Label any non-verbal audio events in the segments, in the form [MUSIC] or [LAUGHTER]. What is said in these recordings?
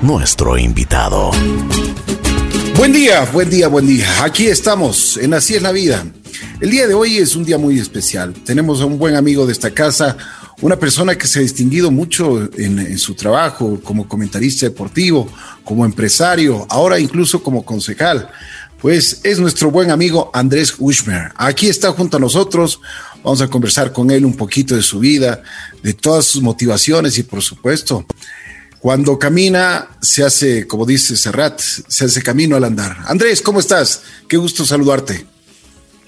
nuestro invitado. Buen día, buen día, buen día. Aquí estamos en Así es la vida. El día de hoy es un día muy especial. Tenemos a un buen amigo de esta casa, una persona que se ha distinguido mucho en, su trabajo como comentarista deportivo, como empresario, ahora incluso como concejal. Pues es nuestro buen amigo Andrés Ushmer. Aquí está junto a nosotros. Vamos a conversar con él un poquito de su vida, de todas sus motivaciones y por supuesto, cuando camina se hace, como dice Serrat, se hace camino al andar. Andrés, ¿cómo estás? Qué gusto saludarte.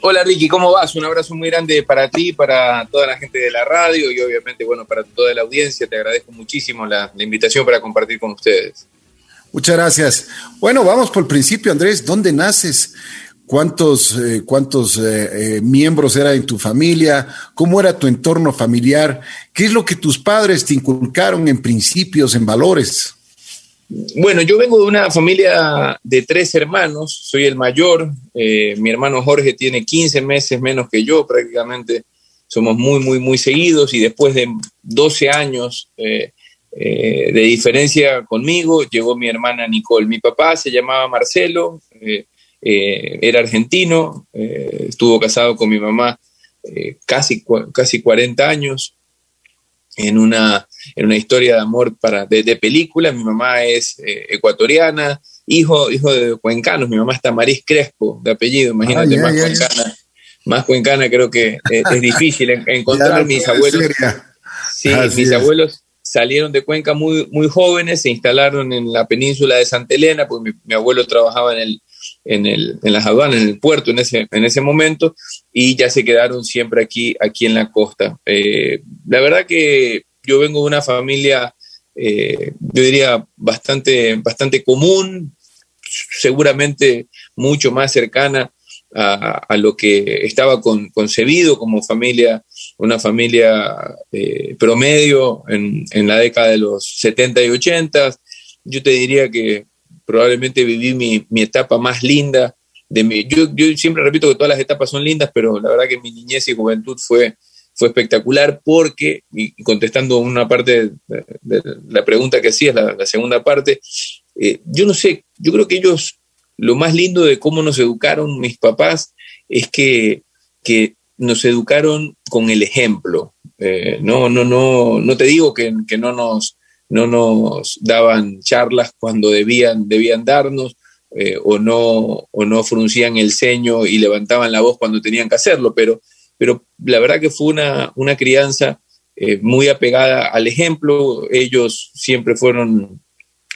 Hola Ricky, ¿cómo vas? Un abrazo muy grande para ti, para toda la gente de la radio y obviamente, bueno, para toda la audiencia. Te agradezco muchísimo la, invitación para compartir con ustedes. Muchas gracias. Bueno, vamos por el principio, Andrés. ¿Dónde naces? ¿Cuántos, eh, cuántos eh, eh, miembros era en tu familia? ¿Cómo era tu entorno familiar? ¿Qué es lo que tus padres te inculcaron en principios, en valores? Bueno, yo vengo de una familia de tres hermanos, soy el mayor, mi hermano Jorge tiene 15 meses menos que yo prácticamente, somos muy, muy, muy seguidos y después de 12 años eh, de diferencia conmigo llegó mi hermana Nicole. Mi papá se llamaba Marcelo, era argentino, estuvo casado con mi mamá casi, casi 40 años en una en una historia de amor para, de, película. Mi mamá es eh, ecuatoriana, hijo, hijo de cuencanos. Mi mamá está Maris Crespo, de apellido, imagínate, más cuencana. Más cuencana creo que eh, es difícil [LAUGHS] encontrar mis abuelos. Sí, mis abuelos salieron de Cuenca muy, muy jóvenes, se instalaron en la península de Santa Elena, porque mi, abuelo trabajaba en, el, en, el, en las aduanas, en el puerto en ese, en ese momento, y ya se quedaron siempre aquí, aquí en la costa. Eh, la verdad que yo vengo de una familia, eh, yo diría, bastante, bastante común, seguramente mucho más cercana a, lo que estaba concebido como familia, una familia eh, promedio en, la década de los 70 y 80. Yo te diría que probablemente viví mi, etapa más linda de mi, yo, yo, siempre repito que todas las etapas son lindas, pero la verdad que mi niñez y juventud fue, fue espectacular porque, y contestando una parte de, la pregunta que hacías, la, la segunda parte, eh, yo no sé, yo creo que ellos, lo más lindo de cómo nos educaron mis papás es que, que nos educaron con el ejemplo. Eh, no, no, no, no te digo que, que, no, nos, no nos daban charlas cuando debían, debían darnos, eh, o, no, o no fruncían el ceño y levantaban la voz cuando tenían que hacerlo, pero pero la verdad que fue una, una crianza eh, muy apegada al ejemplo. Ellos siempre fueron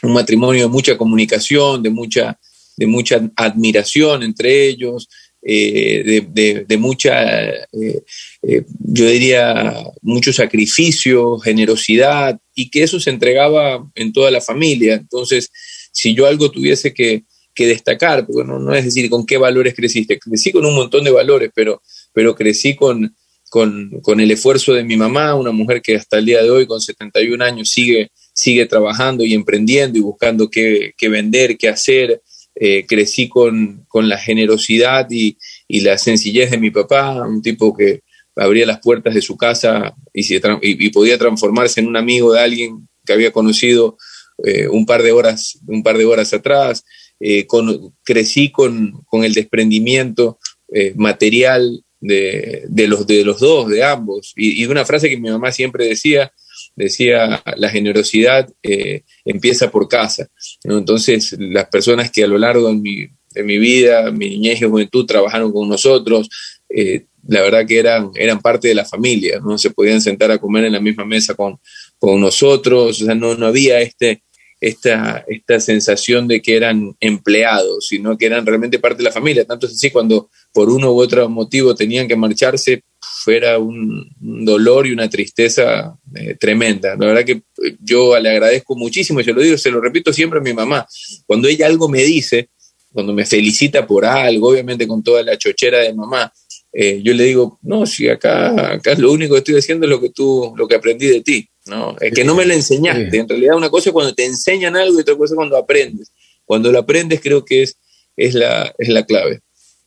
un matrimonio de mucha comunicación, de mucha, de mucha admiración entre ellos, eh, de, mucha, eh, yo diría, mucho sacrificio, generosidad, y que eso se entregaba en toda la familia. Entonces, si yo algo tuviese que, que destacar, porque no, no es decir con qué valores creciste, crecí con un montón de valores, pero pero crecí con, con, el esfuerzo de mi mamá, una mujer que hasta el día de hoy, con 71 años, sigue, sigue trabajando y emprendiendo y buscando qué, vender, qué hacer. Eh, crecí con, la generosidad y, la sencillez de mi papá, un tipo que abría las puertas de su casa y, podía transformarse en un amigo de alguien que había conocido eh, un, par de horas, un par de horas atrás. Eh, crecí con, con, el desprendimiento material de, los, de los dos, de ambos. Y, una frase que mi mamá siempre decía, decía, la generosidad eh, empieza por casa. Entonces, las personas que a lo largo de mi, de mi vida, mi niñez y juventud, trabajaron con nosotros, eh, la verdad que eran, eran parte de la familia, no se podían sentar a comer en la misma mesa con, con nosotros, o sea, no, no había este, esta, esta sensación de que eran empleados, sino que eran realmente parte de la familia. Tanto es así, cuando por uno u otro motivo tenían que marcharse, fuera un, dolor y una tristeza eh, tremenda. La verdad que eh, yo le agradezco muchísimo, y se lo digo, se lo repito siempre a mi mamá, cuando ella algo me dice, cuando me felicita por algo, obviamente con toda la chochera de mamá, eh, yo le digo, no, si acá, acá lo único que estoy haciendo es lo que tú, lo que aprendí de ti. ¿no? Es que no me lo enseñaste. En realidad una cosa es cuando te enseñan algo y otra cosa es cuando aprendes. Cuando lo aprendes creo que es, es, la, es la clave.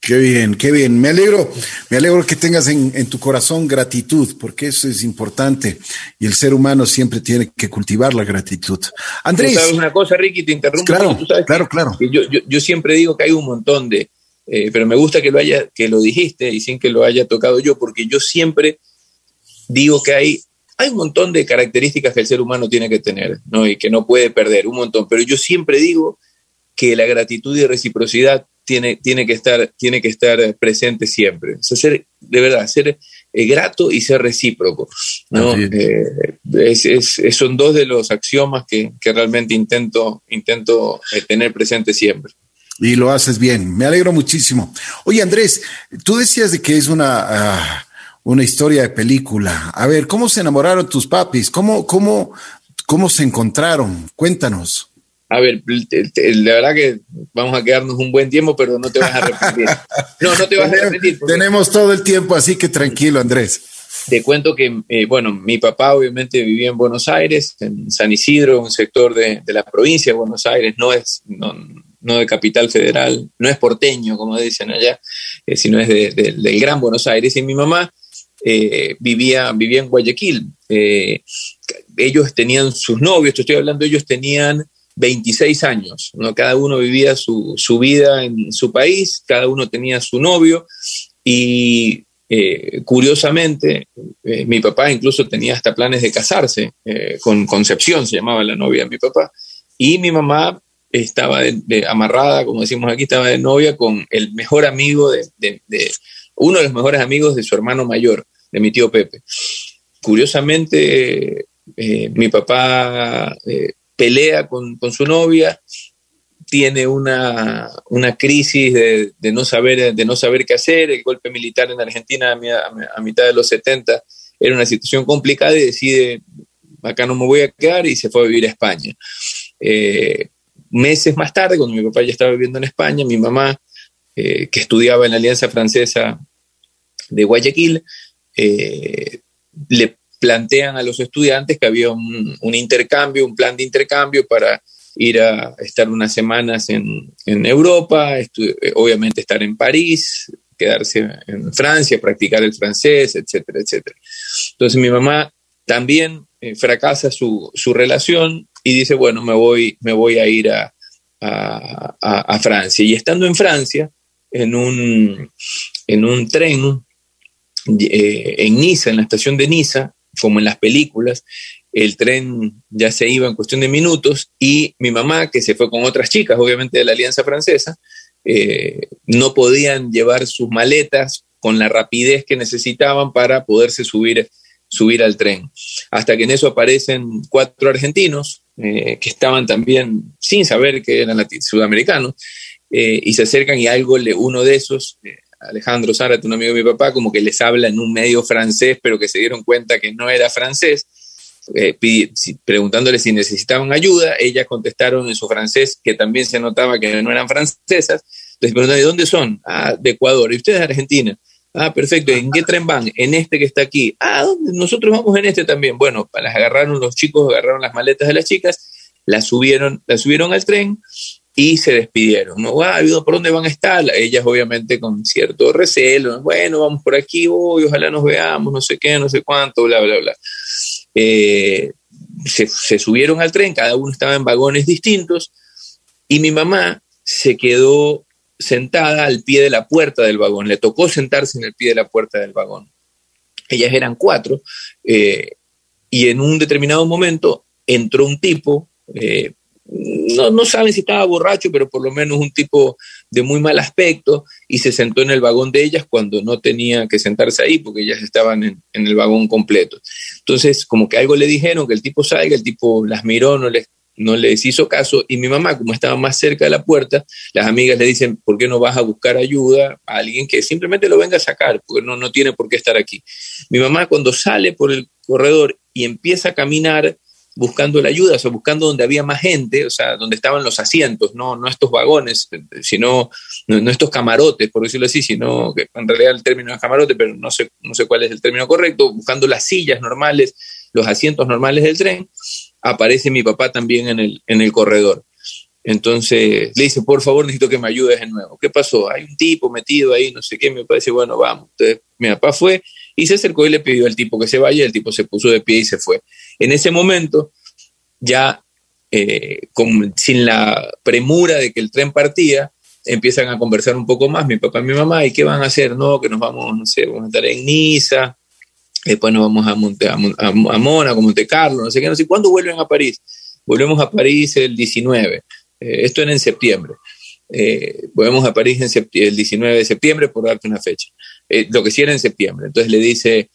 Qué bien, qué bien. Me alegro, me alegro que tengas en, tu corazón gratitud, porque eso es importante y el ser humano siempre tiene que cultivar la gratitud. Andrés. ¿Sabes una cosa, Ricky? Te interrumpo. Claro, claro, claro. yo, yo, siempre digo que hay un montón de, eh, pero me gusta que lo haya, que lo dijiste y sin que lo haya tocado yo, porque yo siempre digo que hay, hay un montón de características que el ser humano tiene que tener, ¿no? Y que no puede perder, un montón. Pero yo siempre digo que la gratitud y reciprocidad tiene, tiene, que, estar, tiene que estar presente siempre. ser, de verdad, ser eh, grato y ser recíproco. ¿no? Eh, son dos de los axiomas que, realmente intento, intento eh, tener presente siempre. Y lo haces bien. Me alegro muchísimo. Oye, Andrés, tú decías de que es una, ah, una historia de película. A ver, ¿cómo se enamoraron tus papis? ¿Cómo, cómo, cómo se encontraron? Cuéntanos. A ver, la verdad que vamos a quedarnos un buen tiempo, pero no te vas a arrepentir. No, no te vas a arrepentir. Tenemos todo el tiempo, así que tranquilo, Andrés. Te cuento que, eh, bueno, mi papá obviamente vivía en Buenos Aires, en San Isidro, un sector de, la provincia de Buenos Aires, no es, no, de capital federal, no es porteño, como dicen allá, eh, sino es del Gran Buenos Aires. Y mi mamá eh, vivía, vivía en Guayaquil. ellos tenían sus novios, te estoy hablando, ellos tenían 26 años, ¿no? cada uno vivía su, vida en su país, cada uno tenía su novio y eh, curiosamente eh, mi papá incluso tenía hasta planes de casarse, eh, con Concepción se llamaba la novia de mi papá, y mi mamá estaba amarrada, como decimos aquí, estaba de novia con el mejor amigo de, de, uno de los mejores amigos de su hermano mayor, de mi tío Pepe. Curiosamente, mi papá pelea con, su novia, tiene una, crisis de, no saber, de no saber qué hacer, el golpe militar en Argentina a, mitad de los 70 era una situación complicada y decide, acá no me voy a quedar y se fue a vivir a España. Eh, meses más tarde, cuando mi papá ya estaba viviendo en España, mi mamá, eh, que estudiaba en la Alianza Francesa de Guayaquil, eh, le plantean a los estudiantes que había un, intercambio, un plan de intercambio para ir a estar unas semanas en, Europa, eh, obviamente estar en París, quedarse en Francia, practicar el francés, etcétera, etcétera. Entonces mi mamá también eh, fracasa su, relación y dice, bueno, me voy, me voy a ir a, Francia. Y estando en Francia, en un, en un tren eh, en Niza, en la estación de Niza, como en las películas, el tren ya se iba en cuestión de minutos y mi mamá, que se fue con otras chicas, obviamente de la Alianza Francesa, eh, no podían llevar sus maletas con la rapidez que necesitaban para poderse subir, subir al tren. Hasta que en eso aparecen cuatro argentinos eh, que estaban también sin saber que eran sudamericanos eh, y se acercan y algo, le, uno de esos, Alejandro Zárate, un amigo de mi papá, como que les habla en un medio francés, pero que se dieron cuenta que no era francés, eh, preguntándole si necesitaban ayuda. Ellas contestaron en su francés, que también se notaba que no eran francesas. Entonces preguntaron, ¿de dónde son? Ah, de Ecuador. ¿Y ustedes de Argentina? Ah, perfecto. ¿En qué tren van? En este que está aquí. Ah, ¿dónde? Nosotros vamos en este también. Bueno, las agarraron los chicos, agarraron las maletas de las chicas, las subieron, las subieron al tren y se despidieron. ¿no? Ah, ¿por dónde van a estar? Ellas obviamente con cierto recelo, bueno, vamos por aquí, hoy, ojalá nos veamos, no sé qué, no sé cuánto, bla, bla, bla. Eh, se, subieron al tren, cada uno estaba en vagones distintos y mi mamá se quedó sentada al pie de la puerta del vagón, le tocó sentarse en el pie de la puerta del vagón. Ellas eran cuatro eh, y en un determinado momento entró un tipo, eh, no, no saben si estaba borracho, pero por lo menos un tipo de muy mal aspecto, y se sentó en el vagón de ellas cuando no tenía que sentarse ahí, porque ellas estaban en, el vagón completo. Entonces, como que algo le dijeron, que el tipo salga, el tipo las miró, no les, no les hizo caso, y mi mamá, como estaba más cerca de la puerta, las amigas le dicen, ¿por qué no vas a buscar ayuda a alguien que simplemente lo venga a sacar? Porque no, no tiene por qué estar aquí. Mi mamá cuando sale por el corredor y empieza a caminar, buscando la ayuda, o sea, buscando donde había más gente, o sea, donde estaban los asientos, no, no estos vagones, sino, no, estos camarotes, por decirlo así, sino que en realidad el término es camarote, pero no sé, no sé cuál es el término correcto, buscando las sillas normales, los asientos normales del tren, aparece mi papá también en el, en el corredor. Entonces le dice, por favor, necesito que me ayudes de nuevo. ¿Qué pasó? Hay un tipo metido ahí, no sé qué. Me parece, bueno, vamos. Entonces mi papá fue y se acercó y le pidió al tipo que se vaya. El tipo se puso de pie y se fue. En ese momento, ya eh, sin la premura de que el tren partía, empiezan a conversar un poco más mi papá y mi mamá. ¿Y qué van a hacer? No, que nos vamos, no sé, vamos a estar en Niza. Después nos vamos a, Monte, a, a, Mónaco, Monte Carlo, no sé qué, no sé. ¿Cuándo vuelven a París? Volvemos a París el 19. Eh, esto era en septiembre. Eh, volvemos a París en el 19 de septiembre, por darte una fecha. Lo que sí era en septiembre. Entonces le dice,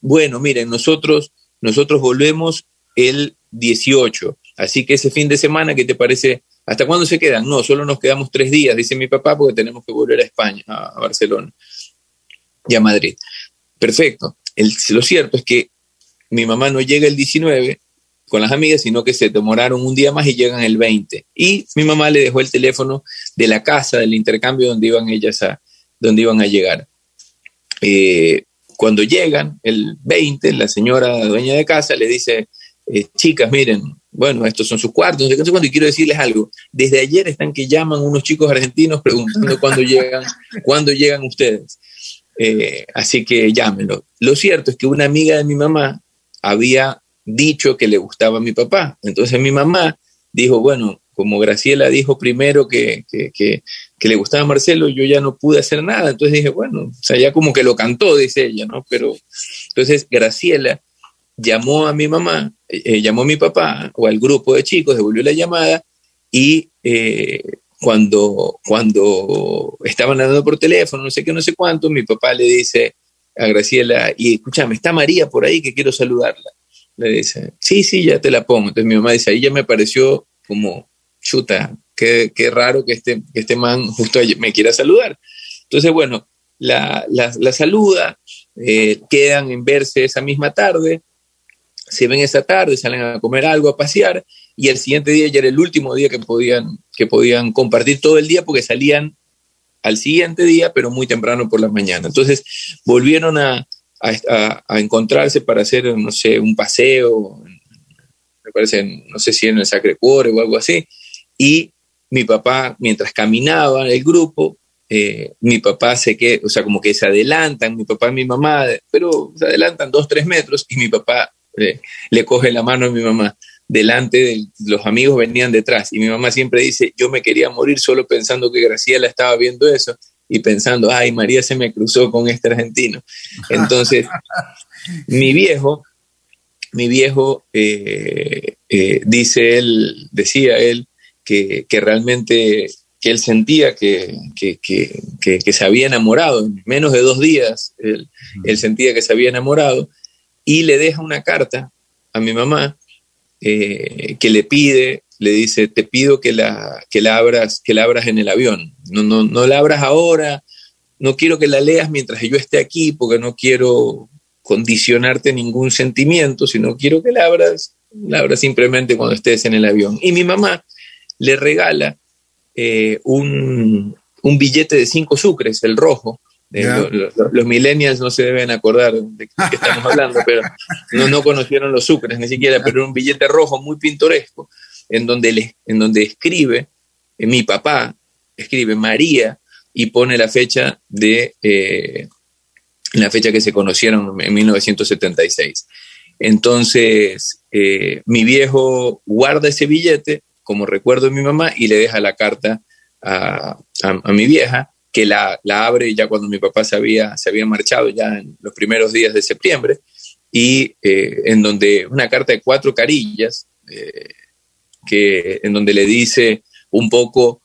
bueno, miren, nosotros, nosotros volvemos el 18. Así que ese fin de semana, ¿qué te parece? ¿Hasta cuándo se quedan? No, solo nos quedamos tres días, dice mi papá, porque tenemos que volver a España, a, Barcelona y a Madrid. Perfecto. lo cierto es que mi mamá no llega el 19 con las amigas, sino que se demoraron un día más y llegan el 20. Y mi mamá le dejó el teléfono de la casa, del intercambio donde iban ellas a, donde iban a llegar. Eh, cuando llegan, el 20, la señora dueña de casa le dice, eh, chicas, miren, bueno, estos son sus cuartos, no sé, cuándo, y quiero decirles algo. Desde ayer están que llaman unos chicos argentinos preguntando [LAUGHS] cuándo llegan, cuándo llegan ustedes. Eh, así que llámenlo. Lo cierto es que una amiga de mi mamá había dicho que le gustaba a mi papá. Entonces mi mamá dijo, bueno, como Graciela dijo primero que, le gustaba a Marcelo, yo ya no pude hacer nada. Entonces dije, bueno, o sea, ya como que lo cantó, dice ella, ¿no? Pero entonces Graciela llamó a mi mamá, eh, llamó a mi papá o al grupo de chicos, devolvió la llamada y eh, cuando, cuando estaban hablando por teléfono, no sé qué, no sé cuánto, mi papá le dice a Graciela, y escúchame, está María por ahí que quiero saludarla le dice, sí, sí, ya te la pongo. Entonces mi mamá dice, ahí ya me pareció como, chuta, qué, qué raro que este, este man justo me quiera saludar. Entonces, bueno, la, la, saluda, eh, quedan en verse esa misma tarde, se ven esa tarde, salen a comer algo, a pasear, y el siguiente día ya era el último día que podían, que podían compartir todo el día porque salían al siguiente día, pero muy temprano por la mañana. Entonces volvieron a, a, encontrarse para hacer, no sé, un paseo, me parece, no sé si en el Sacre Cuore o algo así. Y mi papá, mientras caminaba el grupo, eh, mi papá se que, o sea, como que se adelantan, mi papá y mi mamá, pero se adelantan dos, tres metros y mi papá eh, le coge la mano a mi mamá delante de los amigos venían detrás y mi mamá siempre dice, yo me quería morir solo pensando que Graciela estaba viendo eso y pensando, ay, María se me cruzó con este argentino. [LAUGHS] Entonces, mi viejo, mi viejo, eh, dice él, decía él, que, realmente que él sentía que, que, se había enamorado, en menos de dos días él, sentía que se había enamorado, y le deja una carta a mi mamá eh, que le pide le dice, te pido que la, que la, abras, que la abras en el avión, no, no, no la abras ahora, no quiero que la leas mientras yo esté aquí, porque no quiero condicionarte ningún sentimiento, sino quiero que la abras, la abras simplemente cuando estés en el avión. Y mi mamá le regala eh, un, billete de cinco sucres, el rojo, eh, los millennials no se deben acordar de qué estamos hablando, pero no, no conocieron los sucres ni siquiera, pero era un billete rojo muy pintoresco en donde, en donde escribe, eh, mi papá escribe María y pone la fecha de la fecha que se conocieron en 1976. Entonces, eh, mi viejo guarda ese billete como recuerdo de mi mamá y le deja la carta a, mi vieja, que la, abre ya cuando mi papá se había, se había marchado, ya en los primeros días de septiembre, y en donde una carta de cuatro carillas, que, en donde le dice un poco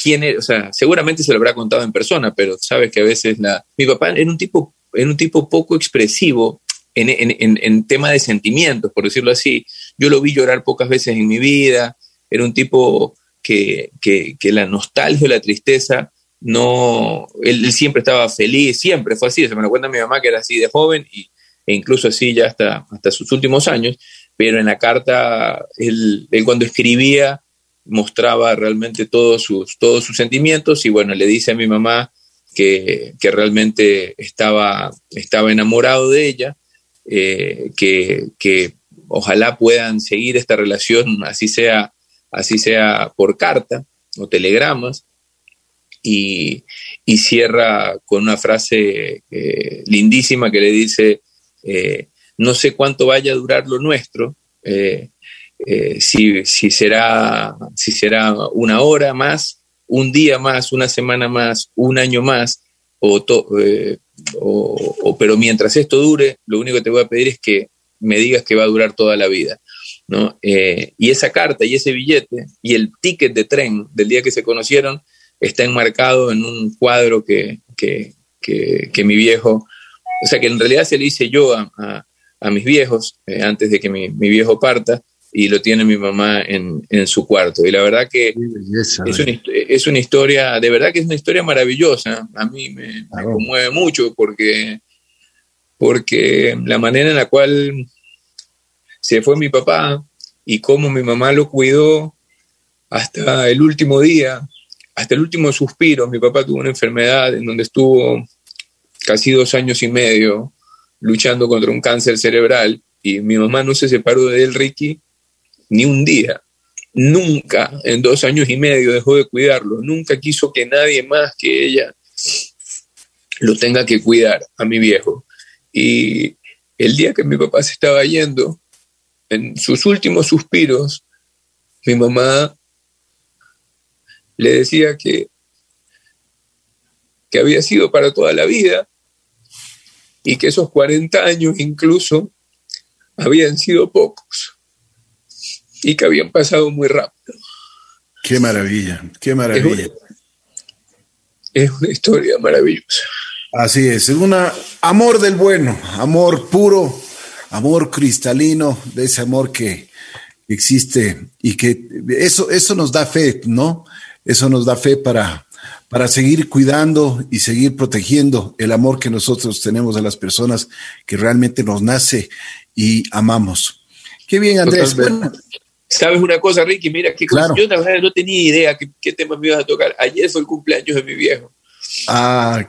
quién es, o sea, seguramente se lo habrá contado en persona, pero sabes que a veces la, mi papá era un tipo, era un tipo poco expresivo en, en, en, tema de sentimientos, por decirlo así. Yo lo vi llorar pocas veces en mi vida, era un tipo que, que, que la nostalgia o la tristeza no, él, siempre estaba feliz, siempre fue así, se me lo cuenta mi mamá que era así de joven y, e incluso así ya hasta, hasta sus últimos años, pero en la carta él, cuando escribía mostraba realmente todos sus, todos sus sentimientos y bueno, le dice a mi mamá que, realmente estaba, estaba enamorado de ella, eh, que, ojalá puedan seguir esta relación, así sea así sea por carta o telegramas, y, cierra con una frase eh, lindísima que le dice, eh, no sé cuánto vaya a durar lo nuestro, eh, si, será, si será una hora más, un día más, una semana más, un año más, o, o, pero mientras esto dure, lo único que te voy a pedir es que me digas que va a durar toda la vida. ¿No? y esa carta y ese billete y el ticket de tren del día que se conocieron está enmarcado en un cuadro que, mi viejo, o sea, que en realidad se lo hice yo a, mis viejos eh, antes de que mi, viejo parta y lo tiene mi mamá en, su cuarto. Y la verdad que es, una, historia, de verdad que es una historia maravillosa. A mí me, conmueve mucho porque, porque la manera en la cual se fue mi papá y cómo mi mamá lo cuidó hasta el último día, hasta el último suspiro, mi papá tuvo una enfermedad en donde estuvo casi dos años y medio luchando contra un cáncer cerebral y mi mamá no se separó de él, Ricky, ni un día. Nunca en dos años y medio dejó de cuidarlo. Nunca quiso que nadie más que ella lo tenga que cuidar a mi viejo. Y el día que mi papá se estaba yendo, en sus últimos suspiros, mi mamá le decía que, que había sido para toda la vida y que esos 40 años incluso habían sido pocos y que habían pasado muy rápido. Qué maravilla, qué maravilla. Es una, historia maravillosa. Así es, es un amor del bueno, amor puro, amor cristalino, de ese amor que existe y que eso, eso nos da fe, ¿no? Eso nos da fe para, para seguir cuidando y seguir protegiendo el amor que nosotros tenemos a las personas que realmente nos nace y amamos. Qué bien, Andrés. ¿Sabes una cosa, Ricky? Mira, que yo no tenía idea qué, qué temas me ibas a tocar. Ayer fue el cumpleaños de mi viejo. Ah,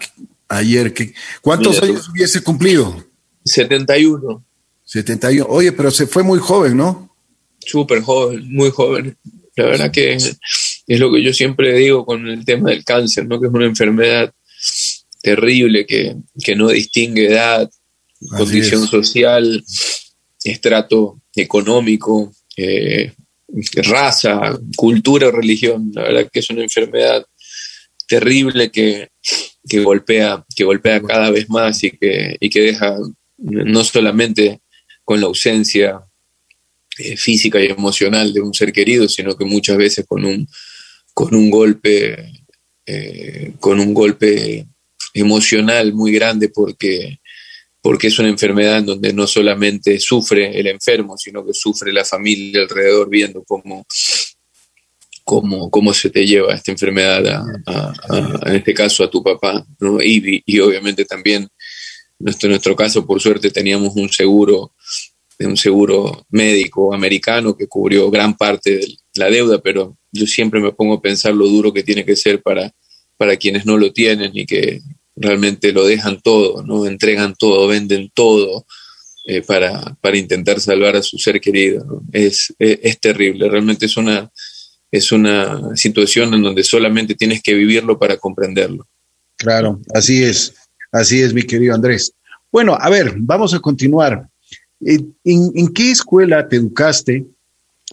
ayer. ¿Cuántos años hubiese cumplido? 71. 71. Oye, pero se fue muy joven, ¿no? Súper joven, muy joven. La verdad que es lo que yo siempre digo con el tema del cáncer, ¿no? que es una enfermedad terrible que, no distingue edad, condición social, estrato económico, eh, raza, cultura o religión. La verdad que es una enfermedad terrible que, golpea, que golpea cada vez más y que, y que deja no solamente con la ausencia eh, física y emocional de un ser querido, sino que muchas veces con un con un golpe, eh, con un golpe emocional muy grande porque, porque es una enfermedad en donde no solamente sufre el enfermo, sino que sufre la familia alrededor viendo cómo, cómo, cómo se te lleva esta enfermedad, en este caso a tu papá. Y, y, obviamente también, nuestro, en nuestro caso, por suerte, teníamos un seguro un seguro médico americano que cubrió gran parte de la deuda, pero yo siempre me pongo a pensar lo duro que tiene que ser para, para quienes no lo tienen y que realmente lo dejan todo, ¿no? Entregan todo, venden todo eh, para, para, intentar salvar a su ser querido. Es, es, terrible, realmente es una, es una situación en donde solamente tienes que vivirlo para comprenderlo. Claro, así es, así es, mi querido Andrés. Bueno, a ver, vamos a continuar. ¿En, en qué escuela te educaste?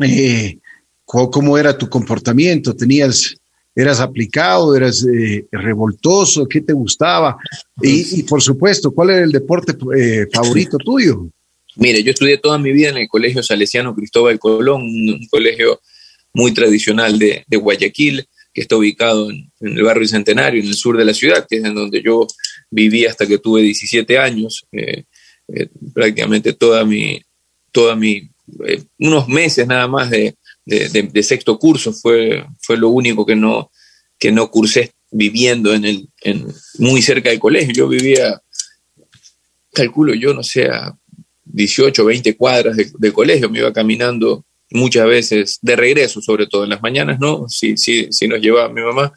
Eh, ¿Cómo era tu comportamiento? ¿Tenías, eras aplicado, eras eh, revoltoso? ¿Qué te gustaba? Y, por supuesto, ¿cuál era el deporte eh, favorito tuyo? Mire, yo estudié toda mi vida en el Colegio Salesiano Cristóbal Colón, un, colegio muy tradicional de, Guayaquil, que está ubicado en, el barrio Centenario, en el sur de la ciudad, que es en donde yo viví hasta que tuve 17 años. Eh, prácticamente toda mi, toda mi, unos meses nada más de, sexto curso, fue, fue lo único que no, que no cursé viviendo en el, en, muy cerca del colegio. Yo vivía, calculo yo, no sé, a 18, 20 cuadras de, colegio, me iba caminando muchas veces de regreso, sobre todo en las mañanas, ¿no? Sí, sí, sí nos llevaba mi mamá,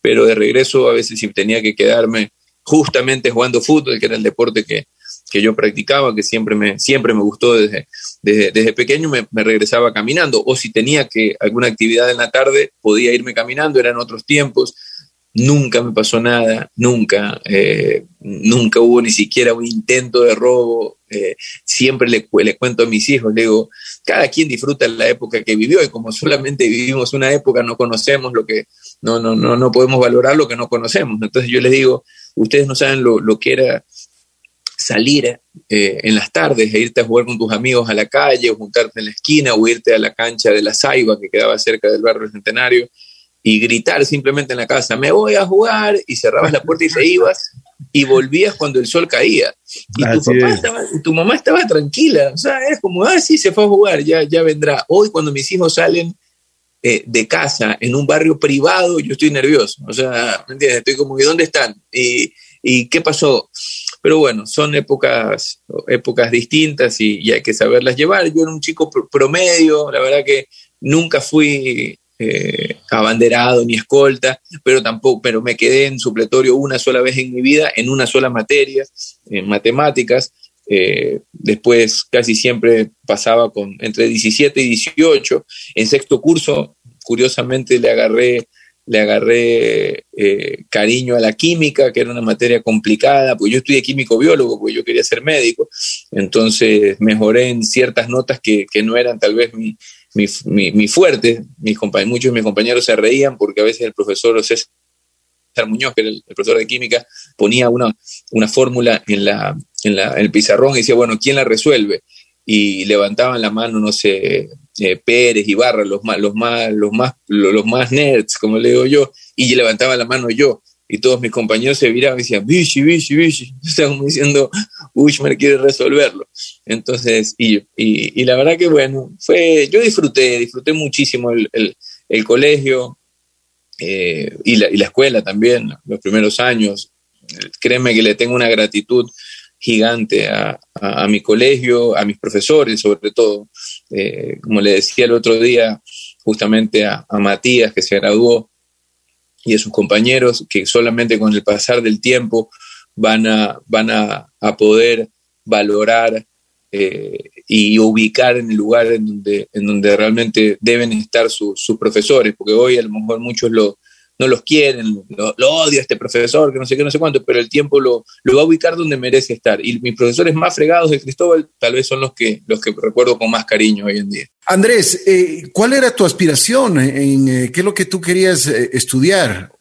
pero de regreso a veces sí tenía que quedarme justamente jugando fútbol, que era el deporte que, que yo practicaba, que siempre me, siempre me gustó desde, desde, pequeño, me, regresaba caminando. O si tenía que alguna actividad en la tarde, podía irme caminando, eran otros tiempos. Nunca me pasó nada, nunca, eh, nunca hubo ni siquiera un intento de robo. Eh, siempre le, le, cuento a mis hijos, le digo, cada quien disfruta la época que vivió y como solamente vivimos una época, no conocemos lo que, no, no, no, no podemos valorar lo que no conocemos. Entonces yo les digo, ustedes no saben lo, lo que era salir eh, en las tardes e irte a jugar con tus amigos a la calle, o juntarte en la esquina, o irte a la cancha de la Saiba, que quedaba cerca del barrio Centenario, y gritar simplemente en la casa, me voy a jugar, y cerrabas la puerta y te ibas, y volvías cuando el sol caía. Y tu, papá estaba, tu mamá estaba tranquila, o sea, es como, ah, sí, se fue a jugar, ya, ya vendrá. Hoy cuando mis hijos salen eh, de casa en un barrio privado, yo estoy nervioso, o sea, ¿me entiendes? Estoy como, ¿y dónde están? ¿Y, y qué pasó? Pero bueno, son épocas, épocas distintas y, hay que saberlas llevar. Yo era un chico promedio, la verdad que nunca fui eh, abanderado ni escolta, pero tampoco, pero me quedé en supletorio una sola vez en mi vida, en una sola materia, en matemáticas. Eh, después casi siempre pasaba con entre 17 y 18. En sexto curso, curiosamente, le agarré le agarré eh, cariño a la química, que era una materia complicada, pues yo estudié químico-biólogo, pues yo quería ser médico, entonces mejoré en ciertas notas que, no eran tal vez mi, mi, fuerte. Mis muchos de mis compañeros se reían porque a veces el profesor César Muñoz, que era el, profesor de química, ponía una, una fórmula en, la, en, la, en el pizarrón y decía, bueno, ¿quién la resuelve? Y levantaban la mano, no sé, eh, Pérez, Ibarra, los más, los más, los más, los más nerds, como le digo yo, y levantaba la mano yo, y todos mis compañeros se viraban y decían, bichi, bichi, bichi, [LAUGHS] estaban diciendo, Ushmer quiere resolverlo. Entonces, y, y, la verdad que bueno, fue, yo disfruté, disfruté muchísimo el, el, colegio eh, y, la, y la escuela también, los primeros años. Créeme que le tengo una gratitud gigante a, mi colegio, a mis profesores sobre todo. Eh, como le decía el otro día justamente a, Matías que se graduó y a sus compañeros que solamente con el pasar del tiempo van a, van a, poder valorar eh, y ubicar en el lugar en donde, en donde realmente deben estar sus profesores, porque hoy a lo mejor muchos lo, no los quieren, lo, odio a este profesor, que no sé qué, no sé cuánto, pero el tiempo lo, lo, va a ubicar donde merece estar. Y mis profesores más fregados de Cristóbal tal vez son los que, los que recuerdo con más cariño hoy en día. Andrés, eh, ¿cuál era tu aspiración? En, eh, ¿Qué es lo que tú querías eh, estudiar?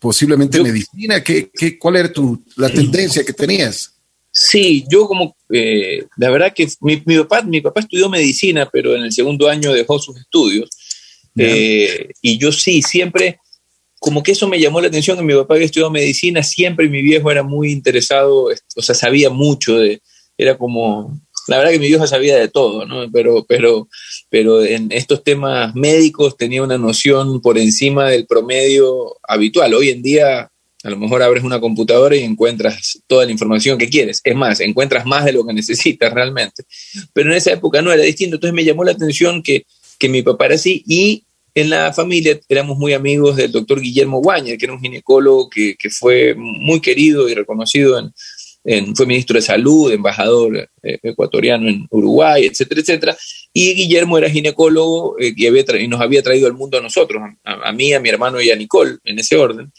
posiblemente medicina, ¿Qué, qué, cuál era tu, la [CLEARS THROAT] tendencia que tenías? Sí, yo como, la verdad que mi, mi, papá, mi papá estudió medicina, pero en el segundo año dejó sus estudios eh, y yo sí, siempre, como que eso me llamó la atención, que mi papá había estudiado medicina, siempre mi viejo era muy interesado, o sea, sabía mucho de, era como, la verdad que mi viejo sabía de todo, ¿no? Pero, pero, pero en estos temas médicos tenía una noción por encima del promedio habitual. Hoy en día a lo mejor abres una computadora y encuentras toda la información que quieres. Es más, encuentras más de lo que [LAUGHS] necesitas realmente. Pero en esa época no era distinto. Entonces me llamó la atención que, que mi papá era así y en la familia éramos muy amigos del doctor Guillermo Guaña, que era un ginecólogo que, fue muy querido y reconocido, en, fue ministro de salud, embajador eh, ecuatoriano en Uruguay, etcétera, etcétera. Y Guillermo era ginecólogo eh, y, nos había traído al mundo a nosotros, a, mí, a mi hermano y a Nicole, en ese orden.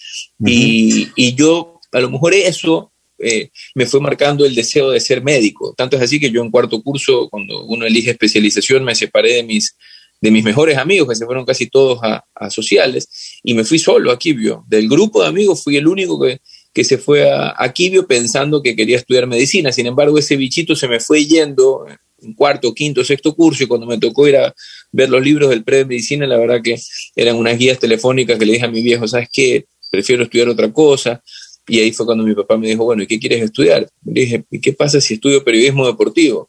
y, yo, a lo mejor eso eh, me fue marcando el deseo de ser médico. Tanto es así que yo en cuarto curso, cuando uno elige especialización, me separé de mis de mis mejores amigos, que se fueron casi todos a, sociales, y me fui solo a Quibio. Del grupo de amigos fui el único que, que se fue a, a, Quibio pensando que quería estudiar medicina. Sin embargo, ese bichito se me fue yendo en cuarto, quinto, sexto curso, y cuando me tocó ir a ver los libros del pre de medicina, la verdad que eran unas guías telefónicas que le dije a mi viejo, ¿sabes qué? Prefiero estudiar otra cosa. Y ahí fue cuando mi papá me dijo, bueno, ¿y qué quieres estudiar? Le dije, ¿y qué pasa si estudio periodismo deportivo?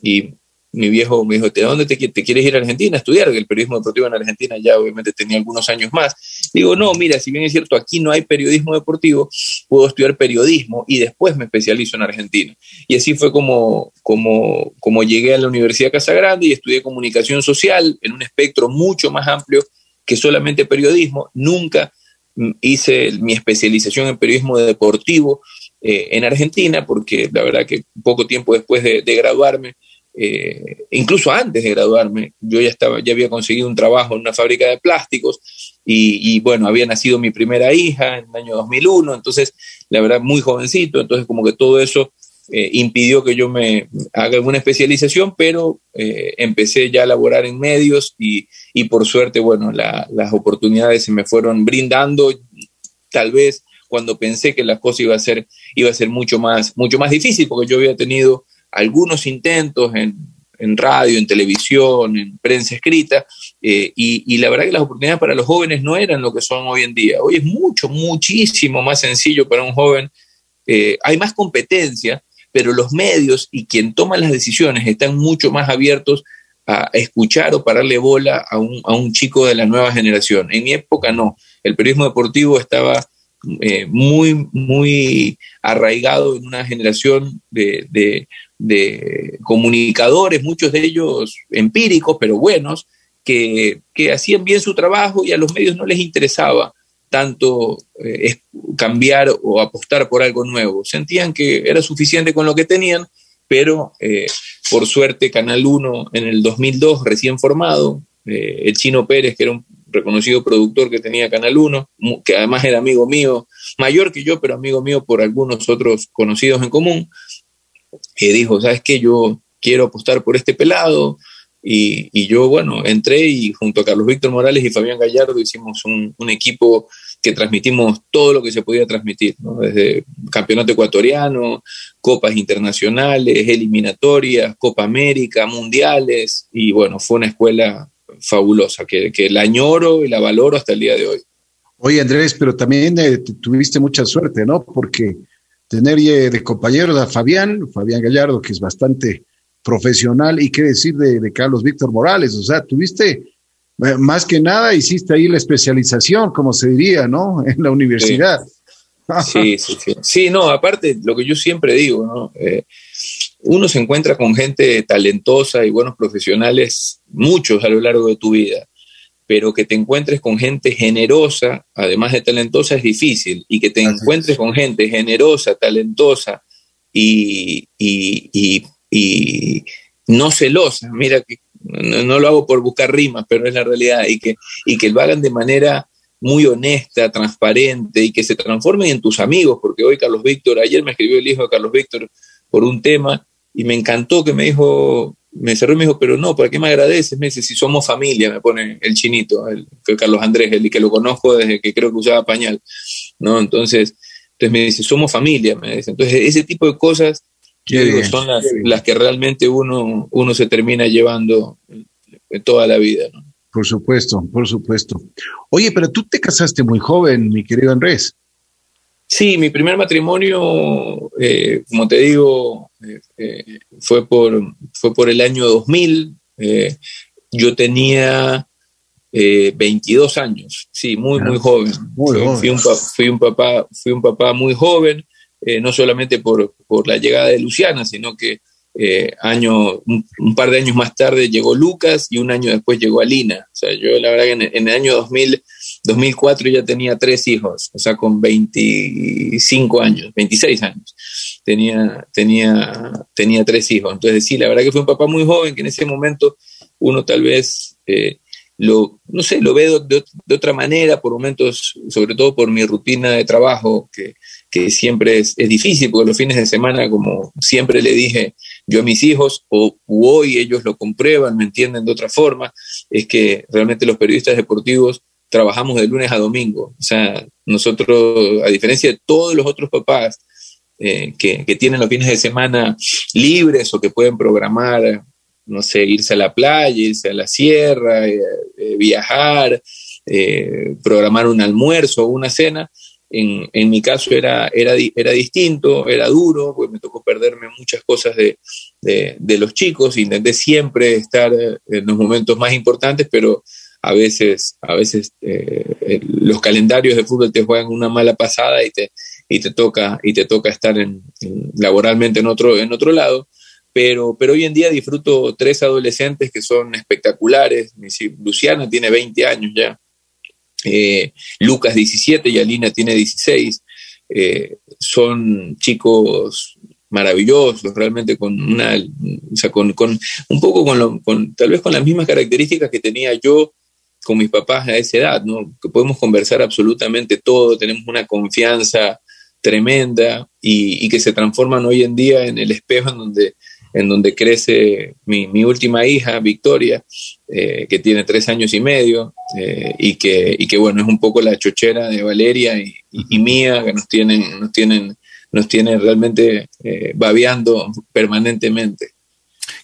Y mi viejo me dijo, ¿de dónde te, quieres ir a Argentina a estudiar? El periodismo deportivo en Argentina ya obviamente tenía algunos años más. Digo, no, mira, si bien es cierto, aquí no hay periodismo deportivo, puedo estudiar periodismo y después me especializo en Argentina. Y así fue como, como, como llegué a la Universidad Casagrande y estudié comunicación social en un espectro mucho más amplio que solamente periodismo. Nunca mm, hice mi especialización en periodismo deportivo en Argentina, porque la verdad que poco tiempo después de, graduarme, incluso antes de graduarme, yo ya, estaba, ya había conseguido un trabajo en una fábrica de plásticos y, bueno, había nacido mi primera hija en el año 2001, entonces la verdad muy jovencito, entonces como que todo eso eh, impidió que yo me haga alguna especialización, pero eh, empecé ya a laborar en medios y, por suerte, bueno, las oportunidades se me fueron brindando, tal vez cuando pensé que la cosa iba a ser, iba a ser mucho, más, mucho más difícil, porque yo había tenido algunos intentos en, en radio, en televisión, en prensa escrita, eh, y, y, la verdad que las oportunidades para los jóvenes no eran lo que son hoy en día. Hoy es mucho, muchísimo más sencillo para un joven. hay más competencia, pero los medios y quien toma las decisiones están mucho más abiertos a escuchar o pararle bola a un, a un chico de la nueva generación. En mi época no, el periodismo deportivo estaba eh, muy, muy arraigado en una generación de, de, comunicadores, muchos de ellos empíricos, pero buenos, que, que hacían bien su trabajo y a los medios no les interesaba tanto eh, cambiar o apostar por algo nuevo. Sentían que era suficiente con lo que tenían, pero eh, por suerte Canal 1 en el 2002, recién formado, eh, el Chino Pérez, que era un reconocido productor que tenía Canal 1, que además era amigo mío, mayor que yo, pero amigo mío por algunos otros conocidos en común, que dijo, ¿sabes qué? Yo quiero apostar por este pelado, y, yo, bueno, entré y junto a Carlos Víctor Morales y Fabián Gallardo hicimos un, equipo que transmitimos todo lo que se podía transmitir, desde campeonato ecuatoriano, copas internacionales, eliminatorias, Copa América, mundiales, y bueno, fue una escuela fabulosa que, que la añoro y la valoro hasta el día de hoy. Oye, Andrés, pero también eh, tuviste mucha suerte, ¿no? Porque tener de compañeros a Fabián, Fabián Gallardo, que es bastante profesional y qué decir de, Carlos Víctor Morales. O sea, tuviste, eh, más que nada, hiciste ahí la especialización, como se diría, ¿no? [LAUGHS] En la universidad. Sí, sí, sí. Sí, no, aparte, lo que yo siempre digo, ¿no? Eh, uno se encuentra con gente talentosa y buenos profesionales, muchos a lo largo de tu vida, pero que te encuentres con gente generosa, además de talentosa, es difícil, y que te encuentres con gente generosa, talentosa y, y y no celosa, mira que no, lo hago por buscar rimas, pero es la realidad, y que, y que lo hagan de manera muy honesta, transparente y que se transformen en tus amigos, porque hoy Carlos Víctor, ayer me escribió el hijo de Carlos Víctor por un tema y me encantó que me dijo, me cerró y me dijo, pero no, ¿para qué me agradeces? Me dice, si somos familia, me pone el chinito, el, Carlos Andrés, el que lo conozco desde que creo que usaba pañal, ¿no? Entonces, entonces me dice, somos familia, me dice. Entonces, ese tipo de cosas son las, que realmente uno, uno se termina llevando toda la vida. ¿no? Por supuesto, por supuesto. Oye, pero tú te casaste muy joven, mi querido Andrés. Sí, mi primer matrimonio, eh, como te digo, eh, eh, fue, por, fue por el año 2000. yo tenía 22 años, sí, muy, muy joven. fui, Un, fui, un, papá, fui un papá muy joven. Eh, no solamente por, por, la llegada de Luciana, sino que eh, año, un, par de años más tarde llegó Lucas y un año después llegó Alina. O sea, yo la verdad que en, el año 2000, 2004 ya tenía tres hijos, o sea, con 25 años, 26 años. Tenía, tenía, tenía tres hijos. Entonces, sí, la verdad que fue un papá muy joven que en ese momento uno tal vez... Eh, lo, no sé, lo veo de, de, otra manera, por momentos, sobre todo por mi rutina de trabajo, que, que siempre es, es, difícil, porque los fines de semana, como siempre le dije yo a mis hijos, o hoy ellos lo comprueban, me entienden de otra forma, es que realmente los periodistas deportivos trabajamos de lunes a domingo. O sea, nosotros, a diferencia de todos los otros papás eh, que, que, tienen los fines de semana libres o que pueden programar, no sé, irse a la playa, irse a la sierra, eh, eh, viajar, programar un almuerzo o una cena, en, en, mi caso era, era, era distinto, era duro, pues me tocó perderme muchas cosas de, de, de, los chicos, intenté siempre estar en los momentos más importantes, pero a veces, a veces eh, los calendarios de fútbol te juegan una mala pasada y te, y te, toca, y te toca estar en, laboralmente en otro, en otro lado. Pero, pero hoy en día disfruto tres adolescentes que son espectaculares. Luciana tiene 20 años ya, eh, Lucas 17 y Alina tiene 16. eh, son chicos maravillosos, realmente con una, o sea, con, con, un poco con, lo, con, tal vez con las mismas características que tenía yo con mis papás a esa edad, ¿no? Que podemos conversar absolutamente todo, tenemos una confianza tremenda y, y que se transforman hoy en día en el espejo en donde en donde crece mi, mi última hija, Victoria, eh, que tiene tres años y medio, eh, y, que, y que, bueno, es un poco la chochera de Valeria y, y, mía, que nos tienen, nos tienen, nos tienen realmente eh, babeando permanentemente.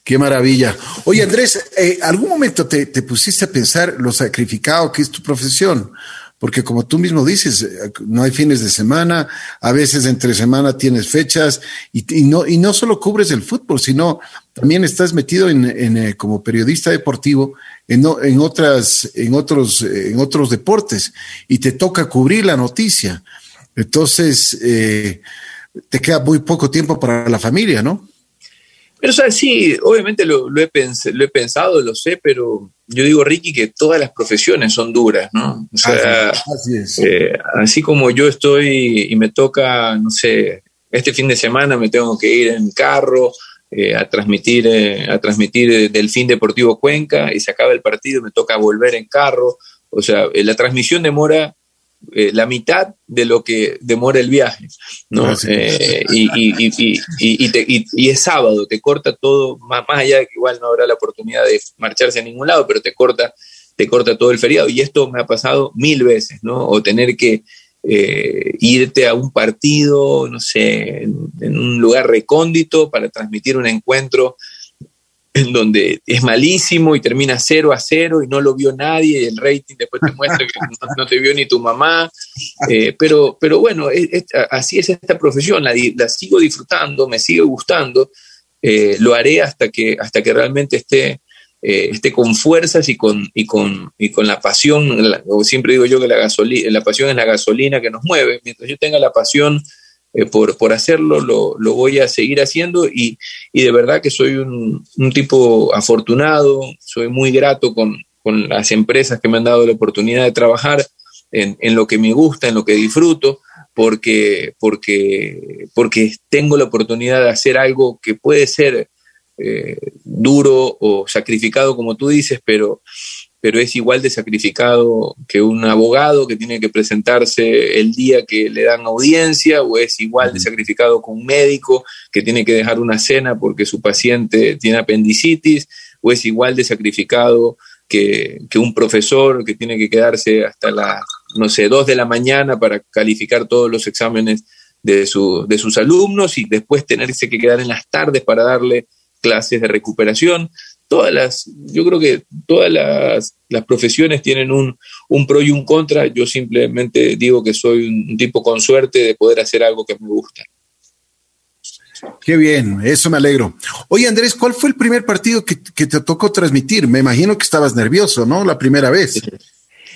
Qué maravilla. Oye, Andrés, ¿algún momento te, te pusiste a pensar lo sacrificado que es tu profesión? porque como tú mismo dices, eh, no hay fines de semana, a veces entre semana tienes fechas y, no, y no solo cubres el fútbol, sino también estás metido en, eh, como periodista deportivo en, en, otras, en, otros, eh, en otros deportes y te toca cubrir la noticia. Entonces, te queda muy poco tiempo para la familia, ¿no? Pero, o sí, obviamente lo, he lo he pensado, lo sé, pero yo digo, Ricky, que todas las profesiones son duras, ¿no? O sea, así, es. Eh, así como yo estoy y me toca, no sé, este fin de semana me tengo que ir en carro eh, a transmitir, eh, a transmitir del fin deportivo Cuenca y se acaba el partido, me toca volver en carro. O sea, la transmisión demora eh, la mitad de lo que demora el viaje, ¿no? Ah, eh, y, y, y, y, es sábado, te corta todo, más, más, allá de que igual no habrá la oportunidad de marcharse a ningún lado, pero te corta, te corta todo el feriado. Y esto me ha pasado mil veces, ¿no? O tener que eh, irte a un partido, no sé, en, un lugar recóndito para transmitir un encuentro [LAUGHS] en donde es malísimo y termina 0 a 0 y no lo vio nadie y el rating después te muestra que no, te vio ni tu mamá. Eh, pero, pero bueno, así es esta profesión, la, la, sigo disfrutando, me sigue gustando, eh, lo haré hasta que, hasta que realmente esté, eh, esté con fuerzas y con, y con, y con la pasión, siempre digo yo que la, gasolina, la pasión es la gasolina que nos mueve, mientras yo tenga la pasión eh, por, por, hacerlo, lo, lo, voy a seguir haciendo y, y de verdad que soy un, tipo afortunado, soy muy grato con, con, las empresas que me han dado la oportunidad de trabajar en, en lo que me gusta, en lo que disfruto, porque, porque, porque tengo la oportunidad de hacer algo que puede ser eh, duro o sacrificado, como tú dices, pero, pero es igual de sacrificado que un abogado que tiene que presentarse el día que le dan audiencia, o es igual de sacrificado que un médico que tiene que dejar una cena porque su paciente tiene apendicitis, o es igual de sacrificado que, un profesor que tiene que quedarse hasta las, no sé, dos de la mañana para calificar todos los exámenes de, su, de sus alumnos y después tenerse que quedar en las tardes para darle clases de recuperación todas las, yo creo que todas las, profesiones tienen un, un, pro y un contra. Yo simplemente digo que soy un, tipo con suerte de poder hacer algo que me gusta. Qué bien, eso me alegro. Oye, Andrés, ¿cuál fue el primer partido que, te tocó transmitir? Me imagino que estabas nervioso, ¿no? La primera vez.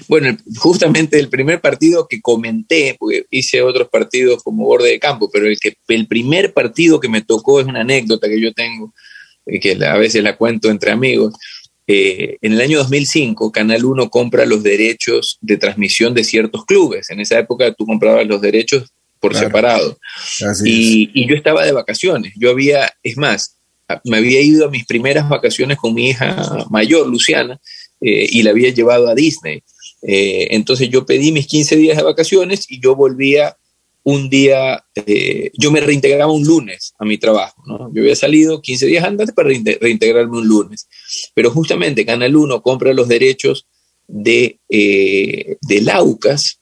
Bueno, justamente el primer partido que comenté, porque hice otros partidos como borde de campo, pero el, que, el primer partido que me tocó es una anécdota que yo tengo que a veces la cuento entre amigos. Eh, en el año 2005, Canal 1 compra los derechos de transmisión de ciertos clubes. En esa época tú comprabas los derechos por separado. Y, y, yo estaba de vacaciones. Yo había, es más, me había ido a mis primeras vacaciones con mi hija mayor, Luciana, eh, y la había llevado a Disney. Eh, entonces yo pedí mis 15 días de vacaciones y yo volvía un día, eh, yo me reintegraba un lunes a mi trabajo, ¿no? Yo había salido 15 días antes para reintegrarme un lunes, pero justamente Canal 1 compra los derechos de, eh, de Laucas,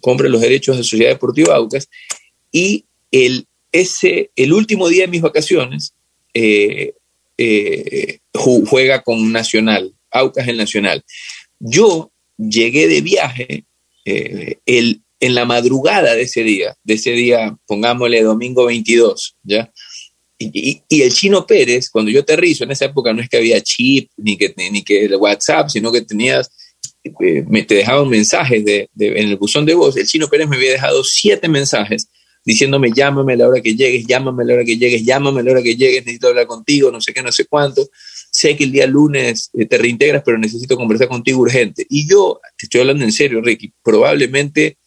compra los derechos de Sociedad Deportiva Aucas, y el, ese, el último día de mis vacaciones eh, juega con Nacional, Aucas el Nacional. Yo llegué de viaje el en la madrugada de ese día, de ese día, pongámosle domingo 22, ¿ya? Y, el chino Pérez, cuando yo aterrizo, en esa época no es que había chip, ni que, ni que el WhatsApp, sino que tenías, eh, me, te dejaban mensajes de, en el buzón de voz. El chino Pérez me había dejado siete mensajes diciéndome llámame a la hora que llegues, llámame a la hora que llegues, llámame a la hora que llegues, necesito hablar contigo, no sé qué, no sé cuánto. Sé que el día lunes eh, te reintegras, pero necesito conversar contigo urgente. Y yo, te estoy hablando en serio, Ricky, probablemente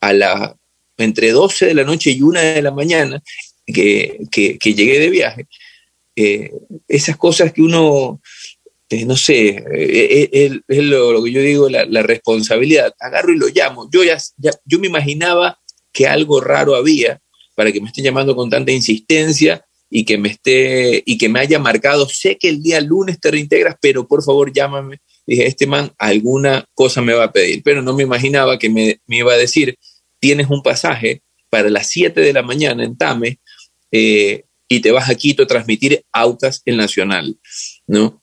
a la, entre 12 de la noche y 1 de la mañana que, que, llegué de viaje. Eh, esas cosas que uno, eh, no sé, es lo, que yo digo, la, responsabilidad. Agarro y lo llamo. Yo, ya, yo me imaginaba que algo raro había para que me estén llamando con tanta insistencia y que me esté y que me haya marcado, sé que el día lunes te reintegras, pero por favor llámame. Dije, este man alguna cosa me va a pedir, pero no me imaginaba que me, iba a decir, tienes un pasaje para las 7 de la mañana en Tame eh, y te vas a Quito a transmitir Aucas el Nacional, ¿no?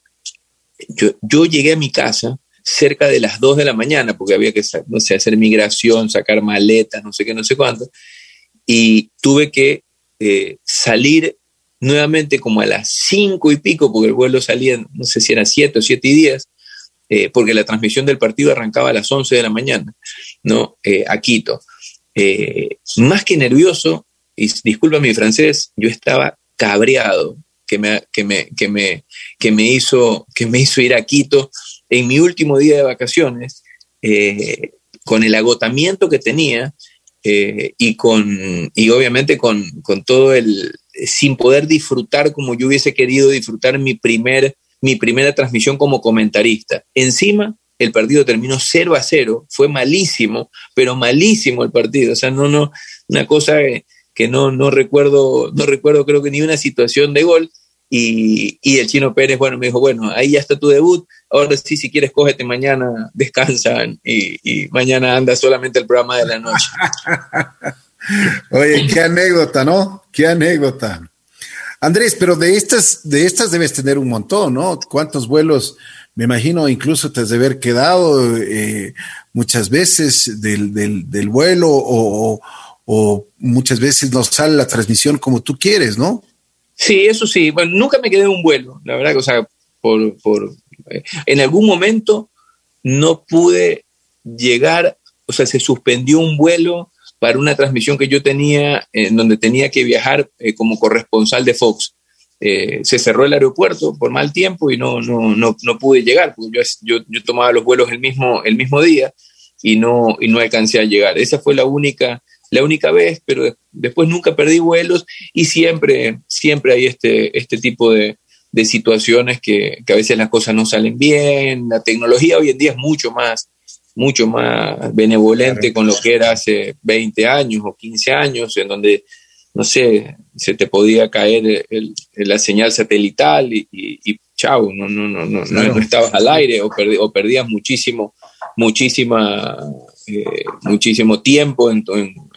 Yo, llegué a mi casa cerca de las 2 de la mañana, porque había que, no sé, hacer migración, sacar maletas, no sé qué, no sé cuánto, y tuve que eh, salir nuevamente como a las cinco y pico, porque el vuelo salía, no sé si eran siete o siete y diez, eh, porque la transmisión del partido arrancaba a las 11 de la mañana, ¿no? A Quito. Eh, más que nervioso, y disculpa mi francés, yo estaba cabreado que me, que me, que me, que me, hizo, que me hizo ir a Quito en mi último día de vacaciones, con el agotamiento que tenía y, con, y obviamente con, con todo el, sin poder disfrutar como yo hubiese querido disfrutar mi, primer, mi primera transmisión como comentarista. Encima, el partido terminó 0 a 0, fue malísimo, pero malísimo el partido, o sea, no, no, una cosa que, no, no recuerdo, no recuerdo creo que ni una situación de gol, y, el chino Pérez, bueno, me dijo, bueno, ahí ya está tu debut, ahora sí, si quieres, cógete mañana, descansan y, y mañana anda solamente el programa de la noche. [LAUGHS] Oye, qué anécdota, ¿no? Qué anécdota. Andrés, pero de estas, de estas debes tener un montón, ¿no? ¿Cuántos vuelos? Me imagino incluso te has de haber quedado eh, muchas veces del, del, vuelo o, muchas veces no sale la transmisión como tú quieres, ¿no? Sí, eso sí. Bueno, nunca me quedé en un vuelo, la verdad o sea, por, por eh, en algún momento no pude llegar, o sea, se suspendió un vuelo para una transmisión que yo tenía, en donde tenía que viajar eh, como corresponsal de Fox. Eh, se cerró el aeropuerto por mal tiempo y no, no, no, no pude llegar, porque yo, yo, tomaba los vuelos el mismo, el mismo día y no, y no alcancé a llegar. Esa fue la única, la única vez, pero después nunca perdí vuelos y siempre, siempre hay este, este tipo de, de situaciones que, que, a veces las cosas no salen bien. La tecnología hoy en día es mucho más, mucho más benevolente con lo que era hace 20 años o 15 años, en donde, no sé, se te podía caer la señal satelital y, y, chau, no, no, no, no, no, estabas al aire o, o perdías muchísimo, muchísima, eh, muchísimo tiempo en,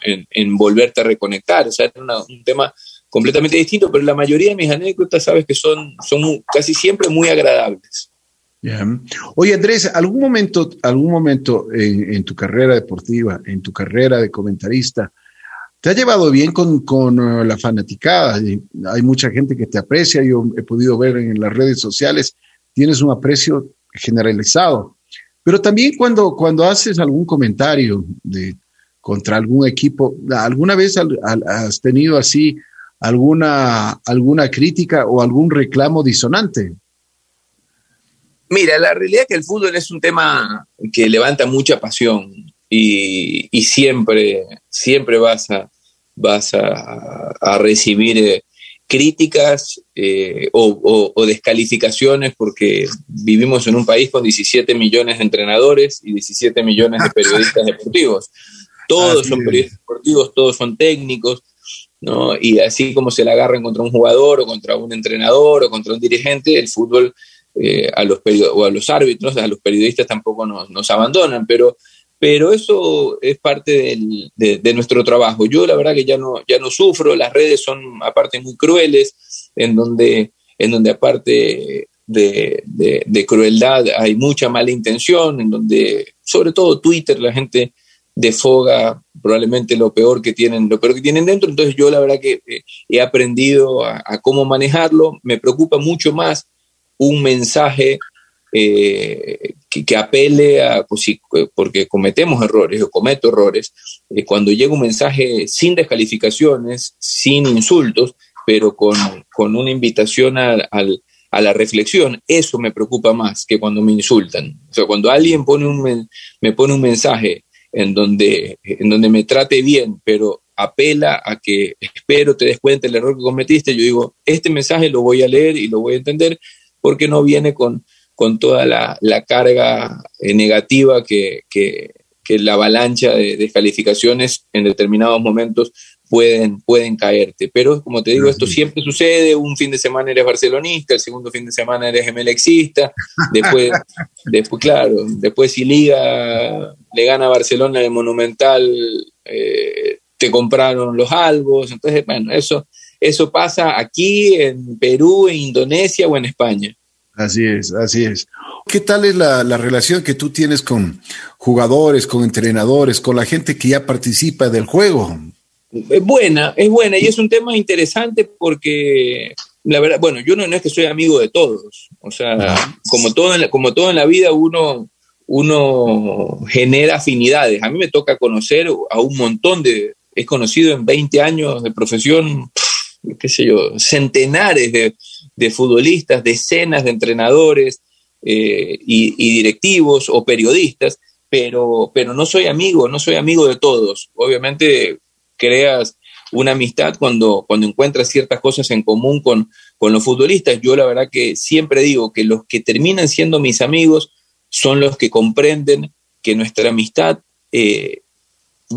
en, volverte a reconectar. O sea, era un tema completamente distinto, pero la mayoría de mis anécdotas, sabes que son, son casi siempre muy agradables. Oye, Andrés, ¿algún momento, algún momento en, tu carrera deportiva, en tu carrera de comentarista, te ha llevado bien con, con uh, la fanaticada? Hay mucha gente que te aprecia, yo he podido ver en las redes sociales, tienes un aprecio generalizado. Pero también cuando, cuando haces algún comentario de, contra algún equipo, ¿alguna vez has tenido así alguna, alguna crítica o algún reclamo disonante? Mira, la realidad es que el fútbol es un tema que levanta mucha pasión y, siempre, siempre vas a, vas a, recibir eh, críticas eh, o, descalificaciones porque vivimos en un país con 17 millones de entrenadores y 17 millones de [LAUGHS] periodistas deportivos. Todos son periodistas deportivos, todos son técnicos, ¿no? Y así como se la agarran contra un jugador o contra un entrenador o contra un dirigente, el fútbol eh, a, los o a los árbitros, a los periodistas tampoco nos, abandonan, pero, pero eso es parte de, nuestro trabajo. Yo la verdad que ya no, ya no sufro, las redes son aparte muy crueles, en donde, en donde aparte de, de, crueldad hay mucha mala intención, en donde sobre todo Twitter la gente defoga probablemente lo peor que tienen, lo peor que tienen dentro. Entonces yo la verdad que eh, he aprendido a, cómo manejarlo. Me preocupa mucho más un mensaje eh, que, apele a, pues porque cometemos errores o cometo errores, eh, cuando llega un mensaje sin descalificaciones, sin insultos, pero con, una invitación a, la reflexión, eso me preocupa más que cuando me insultan. O sea, cuando alguien pone un, me pone un mensaje en donde, en donde me trate bien, pero apela a que espero te des cuenta del error que cometiste, yo digo, este mensaje lo voy a leer y lo voy a entender porque no viene con, con toda la, carga eh, negativa que, que, la avalancha de descalificaciones en determinados momentos pueden, pueden caerte. Pero como te digo, esto siempre sucede, un fin de semana eres barcelonista, el segundo fin de semana eres emelexista, después, [LAUGHS] después claro, después si Liga le gana a Barcelona el Monumental, eh, te compraron los albos, entonces, bueno, eso, eso pasa aquí en Perú, en Indonesia o en España. Así es, así es. ¿Qué tal es la, relación que tú tienes con jugadores, con entrenadores, con la gente que ya participa del juego? Es buena, es buena y es un tema interesante porque la verdad, bueno, yo no, es que soy amigo de todos, o sea, como todo en la, como todo en la vida uno, uno genera afinidades. A mí me toca conocer a un montón de, he conocido en 20 años de profesión, qué sé yo, centenares de, de futbolistas, decenas de entrenadores eh, y, directivos o periodistas, pero, pero no soy amigo, no soy amigo de todos. Obviamente creas una amistad cuando, cuando encuentras ciertas cosas en común con, con los futbolistas. Yo la verdad que siempre digo que los que terminan siendo mis amigos son los que comprenden que nuestra amistad eh,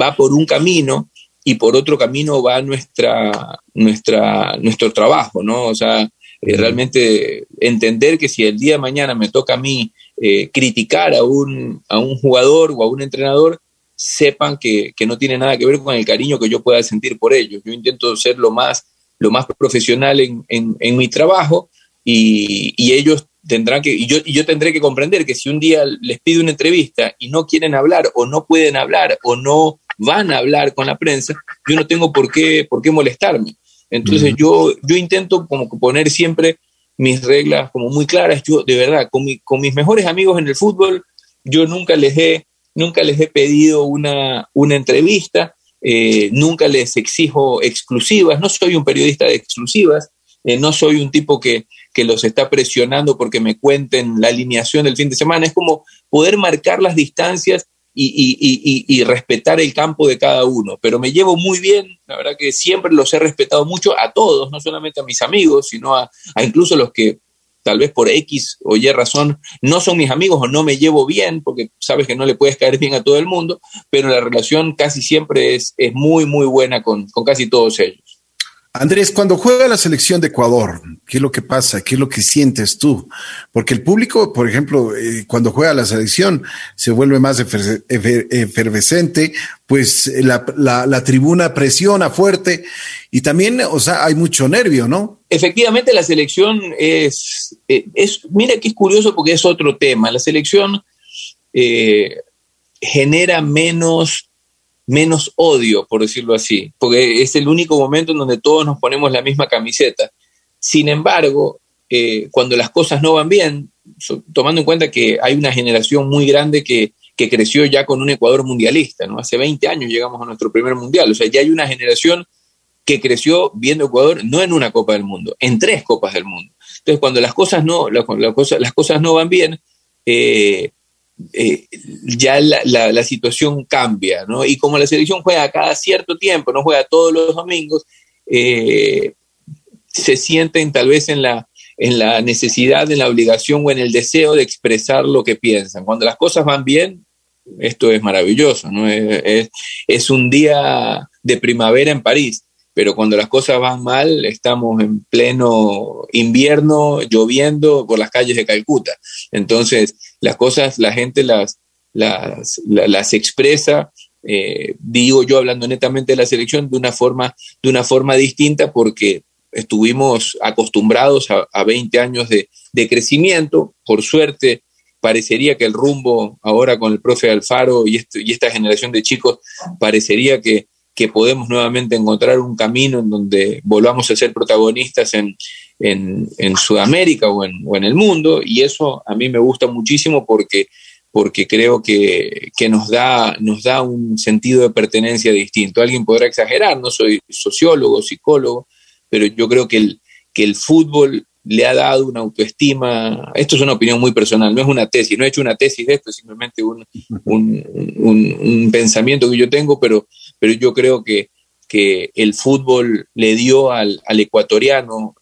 va por un camino y por otro camino va nuestra, nuestra, nuestro trabajo, ¿no? O sea, eh, realmente entender que si el día de mañana me toca a mí eh, criticar a un, a un jugador o a un entrenador, sepan que, que, no tiene nada que ver con el cariño que yo pueda sentir por ellos. Yo intento ser lo más, lo más profesional en, en, en mi trabajo y, y, ellos tendrán que, y yo, y yo tendré que comprender que si un día les pido una entrevista y no quieren hablar o no pueden hablar o no van a hablar con la prensa, yo no tengo por qué, por qué molestarme. Entonces yo, yo intento como poner siempre mis reglas como muy claras. Yo, de verdad, con, con mis mejores amigos en el fútbol, yo nunca les he, nunca les he pedido una, una entrevista, eh, nunca les exijo exclusivas, no soy un periodista de exclusivas, eh, no soy un tipo que, que los está presionando porque me cuenten la alineación del fin de semana, es como poder marcar las distancias y, respetar el campo de cada uno. Pero me llevo muy bien, la verdad que siempre los he respetado mucho a todos, no solamente a mis amigos, sino a, incluso los que tal vez por X o Y razón no son mis amigos o no me llevo bien, porque sabes que no le puedes caer bien a todo el mundo, pero la relación casi siempre es, es muy, muy buena con, con casi todos ellos. Andrés, cuando juega la selección de Ecuador, ¿qué es lo que pasa? ¿Qué es lo que sientes tú? Porque el público, por ejemplo, eh, cuando juega la selección se vuelve más efervescente, pues la, la, tribuna presiona fuerte y también, o sea, hay mucho nervio, ¿no? Efectivamente, la selección es, eh, es mira que es curioso porque es otro tema. La selección eh, genera menos menos odio, por decirlo así, porque es el único momento en donde todos nos ponemos la misma camiseta. Sin embargo, eh, cuando las cosas no van bien, tomando en cuenta que hay una generación muy grande que, que, creció ya con un Ecuador mundialista, ¿no? Hace 20 años llegamos a nuestro primer mundial, o sea, ya hay una generación que creció viendo Ecuador no en una Copa del Mundo, en tres Copas del Mundo. Entonces, cuando las cosas no, las cosas no van bien, eh, eh, ya la, situación cambia, ¿no? Y como la selección juega cada cierto tiempo, no juega todos los domingos, eh, se sienten tal vez en la, en la necesidad, en la obligación o en el deseo de expresar lo que piensan. Cuando las cosas van bien, esto es maravilloso, ¿no? es, es un día de primavera en París pero cuando las cosas van mal, estamos en pleno invierno, lloviendo por las calles de Calcuta. Entonces, las cosas, la gente las, las, las, expresa, eh, digo yo hablando netamente de la selección, de una forma, de una forma distinta porque estuvimos acostumbrados a, a 20 años de, de crecimiento. Por suerte, parecería que el rumbo ahora con el profe Alfaro y, y esta generación de chicos, parecería que, que podemos nuevamente encontrar un camino en donde volvamos a ser protagonistas en, Sudamérica o en, el mundo, y eso a mí me gusta muchísimo porque, porque creo que, nos, da, nos da un sentido de pertenencia distinto. Alguien podrá exagerar, no soy sociólogo, psicólogo, pero yo creo que el, que el fútbol le ha dado una autoestima, esto es una opinión muy personal, no es una tesis, no he hecho una tesis de esto, es simplemente un, un, pensamiento que yo tengo, pero, pero yo creo que, que el fútbol le dio al, al ecuatoriano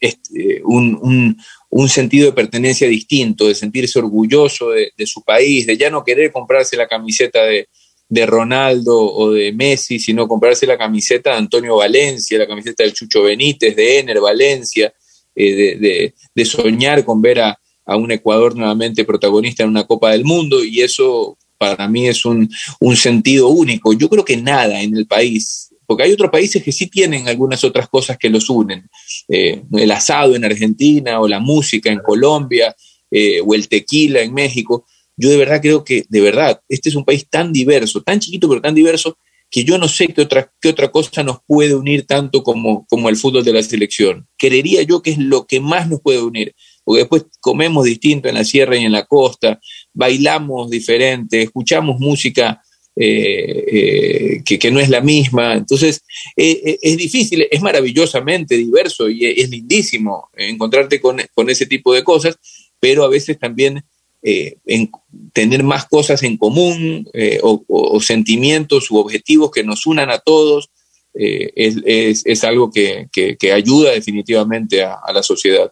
este, un, un, sentido de pertenencia distinto, de sentirse orgulloso de, de, su país, de ya no querer comprarse la camiseta de, de Ronaldo o de Messi, sino comprarse la camiseta de Antonio Valencia, la camiseta del Chucho Benítez, de Ener Valencia, eh, de, soñar con ver a, un Ecuador nuevamente protagonista en una Copa del Mundo y eso para mí es un, sentido único. Yo creo que nada en el país, porque hay otros países que sí tienen algunas otras cosas que los unen, eh, el asado en Argentina o la música en Colombia eh, o el tequila en México. Yo de verdad creo que, de verdad, este es un país tan diverso, tan chiquito pero tan diverso, que yo no sé qué otra, qué otra cosa nos puede unir tanto como, como el fútbol de la selección. Creería yo que es lo que más nos puede unir, porque después comemos distinto en la sierra y en la costa, bailamos diferente, escuchamos música eh, eh, que, no es la misma. Entonces, eh, es difícil, es maravillosamente diverso y es, lindísimo encontrarte con, ese tipo de cosas, pero a veces también eh, en tener más cosas en común eh, o, sentimientos u objetivos que nos unan a todos, es, algo que, ayuda definitivamente a, la sociedad.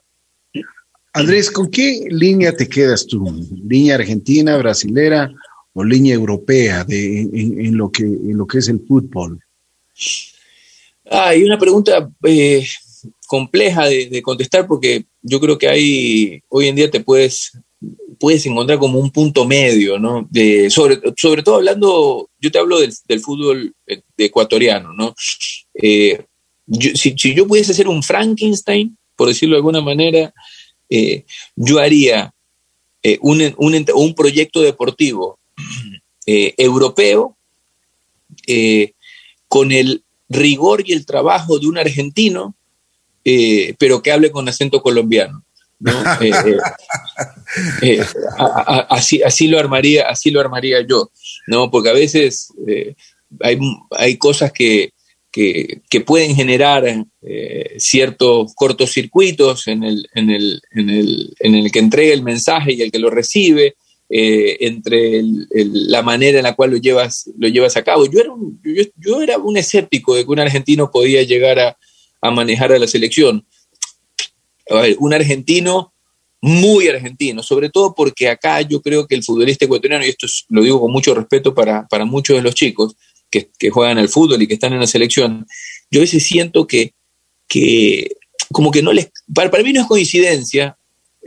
Andrés, ¿con qué línea te quedas tú? ¿Línea argentina, brasilera o línea europea de, en, lo, que, en lo que es el fútbol? Hay una pregunta compleja de, contestar porque yo creo que hay, hoy en día te puedes puedes encontrar como un punto medio, ¿no? De, sobre, sobre todo hablando, yo te hablo del, fútbol eh, ecuatoriano, ¿no? Eh, si, yo pudiese hacer un Frankenstein, por decirlo de alguna manera, eh, yo haría un, un, proyecto deportivo [CLEARS THROAT] europeo con el rigor y el trabajo de un argentino, pero que hable con acento colombiano. [LAUGHS] Eh, eh, eh, así, así, lo armaría, así lo armaría yo, ¿no? Porque a veces hay, hay, cosas que, que, pueden generar ciertos cortocircuitos en el, en, el, en, el, en el que entrega el mensaje y el que lo recibe. entre la manera en la cual lo llevas, lo llevas a cabo. Yo era, un, yo, yo era un escéptico de que un argentino podía llegar a, a manejar a la selección un argentino muy argentino, sobre todo porque acá yo creo que el futbolista ecuatoriano, y esto lo digo con mucho respeto para, muchos de los chicos que, juegan al fútbol y que están en la selección, yo a veces siento que, que como que no les, para, mí no es coincidencia,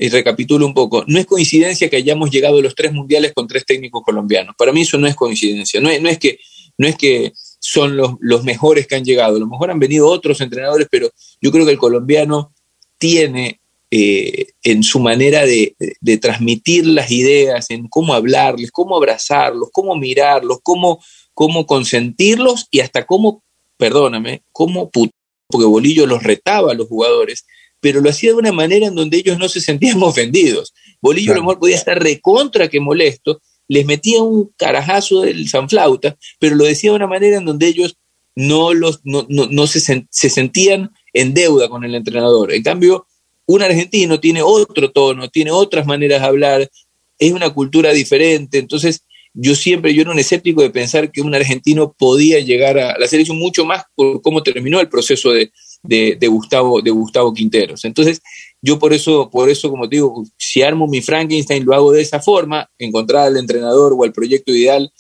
y recapitulo un poco, no es coincidencia que hayamos llegado a los tres mundiales con tres técnicos colombianos, para mí eso no es coincidencia, no es, no es que, no es que son los, los mejores que han llegado, a lo mejor han venido otros entrenadores, pero yo creo que el colombiano tiene eh, en su manera de, transmitir las ideas, en cómo hablarles, cómo abrazarlos, cómo mirarlos, cómo, cómo consentirlos y hasta cómo, perdóname, cómo porque Bolillo los retaba a los jugadores, pero lo hacía de una manera en donde ellos no se sentían [LAUGHS] ofendidos. Bolillo a lo mejor podía estar recontra que molesto, les metía un carajazo del sanflauta, pero lo decía de una manera en donde ellos no, los, no, no, se, se sentían en deuda con el entrenador. En cambio, un argentino tiene otro tono, tiene otras maneras de hablar, es una cultura diferente. Entonces, yo siempre, yo era un escéptico de pensar que un argentino podía llegar a la selección mucho más por cómo terminó el proceso de, Gustavo, de Gustavo Quinteros. Entonces, yo por eso, por eso, como te digo, si armo mi Frankenstein, lo hago de esa forma, encontrar al entrenador o al proyecto ideal,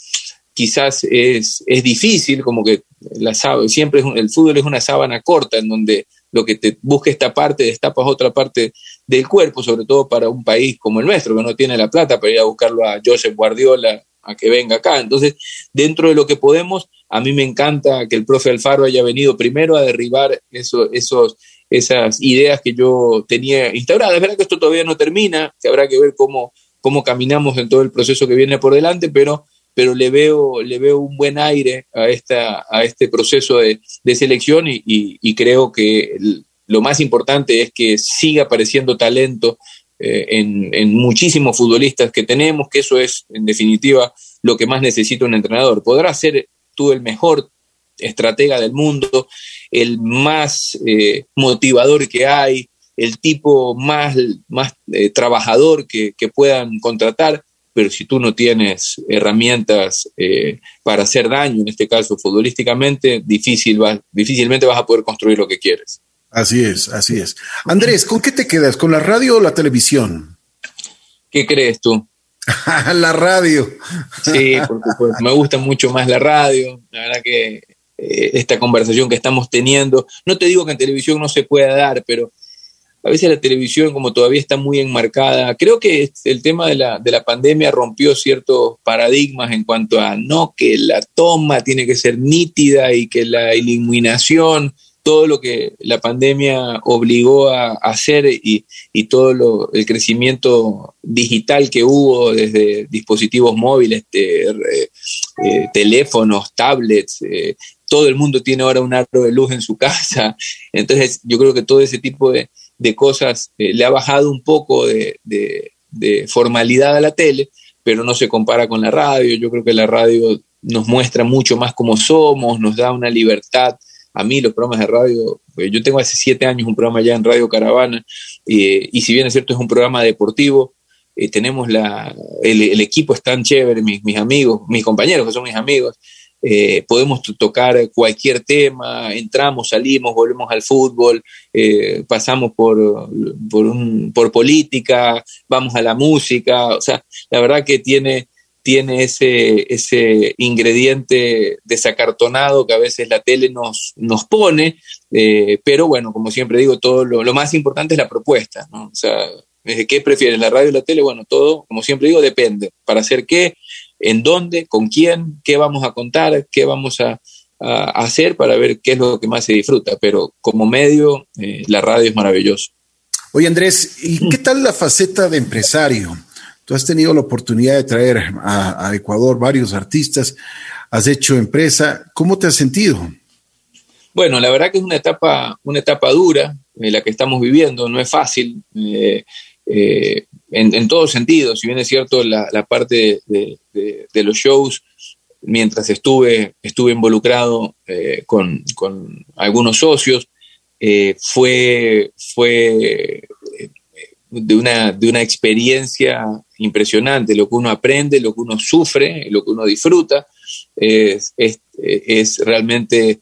quizás es, es difícil, como que la siempre es el fútbol es una sábana corta en donde lo que te busca esta parte, destapas otra parte del cuerpo, sobre todo para un país como el nuestro, que no tiene la plata para ir a buscarlo a Joseph Guardiola a que venga acá. Entonces, dentro de lo que podemos, a mí me encanta que el profe Alfaro haya venido primero a derribar eso, esos, esas ideas que yo tenía instauradas. Es verdad que esto todavía no termina, que habrá que ver cómo, cómo caminamos en todo el proceso que viene por delante, pero pero le veo, le veo un buen aire a, esta, a este proceso de, selección y, creo que lo más importante es que siga apareciendo talento eh, en, muchísimos futbolistas que tenemos, que eso es en definitiva lo que más necesita un entrenador. Podrá ser tú el mejor estratega del mundo, el más eh, motivador que hay, el tipo más, más eh, trabajador que, puedan contratar, pero si tú no tienes herramientas eh, para hacer daño, en este caso futbolísticamente, difícil difícilmente vas a poder construir lo que quieres. Así es, así es. Andrés, ¿con qué te quedas? ¿Con la radio o la televisión? ¿Qué crees tú? [LAUGHS] la radio. Sí, porque pues, me gusta mucho más la radio. La verdad que eh, esta conversación que estamos teniendo, no te digo que en televisión no se pueda dar, pero a veces la televisión como todavía está muy enmarcada, creo que el tema de la, de la pandemia rompió ciertos paradigmas en cuanto a no que la toma tiene que ser nítida y que la iluminación, todo lo que la pandemia obligó a, hacer y, todo lo, el crecimiento digital que hubo desde dispositivos móviles, eh, teléfonos, tablets, eh, todo el mundo tiene ahora un aro de luz en su [LAUGHS] casa. Entonces yo creo que todo ese tipo de, de cosas, eh, le ha bajado un poco de, formalidad a la tele, pero no se compara con la radio. Yo creo que la radio nos muestra mucho más cómo somos, nos da una libertad. A mí los programas de radio, pues, yo tengo hace siete años un programa ya en Radio Caravana, y si bien es cierto es un programa deportivo, eh, tenemos la, el, equipo es tan chévere, mis, mis amigos, mis compañeros que son mis amigos, eh, podemos tocar cualquier tema, entramos, salimos, volvemos al fútbol, eh, pasamos por, por, política, vamos a la música, o sea, la verdad que tiene, tiene ese, ese ingrediente desacartonado que a veces la tele nos, nos pone, eh, pero bueno, como siempre digo, todo lo, más importante es la propuesta, ¿no? O sea, ¿qué prefieres, la radio o la tele? Bueno, todo, como siempre digo, depende. ¿Para hacer qué? en dónde, con quién, qué vamos a contar, qué vamos a, hacer para ver qué es lo que más se disfruta. Pero como medio, eh, la radio es maravilloso. Oye Andrés, ¿y qué tal la faceta de empresario? Tú has tenido la oportunidad de traer a, Ecuador varios artistas, has hecho empresa, ¿cómo te has sentido? Bueno, la verdad que es una etapa, una etapa dura, en eh, la que estamos viviendo, no es fácil. Eh, en, todos sentidos, si bien es cierto la, parte de, los shows, mientras estuve, estuve involucrado eh, con, algunos socios, eh, fue, fue eh, de, una, de una experiencia impresionante, lo que uno aprende, lo que uno sufre, lo que uno disfruta, es, realmente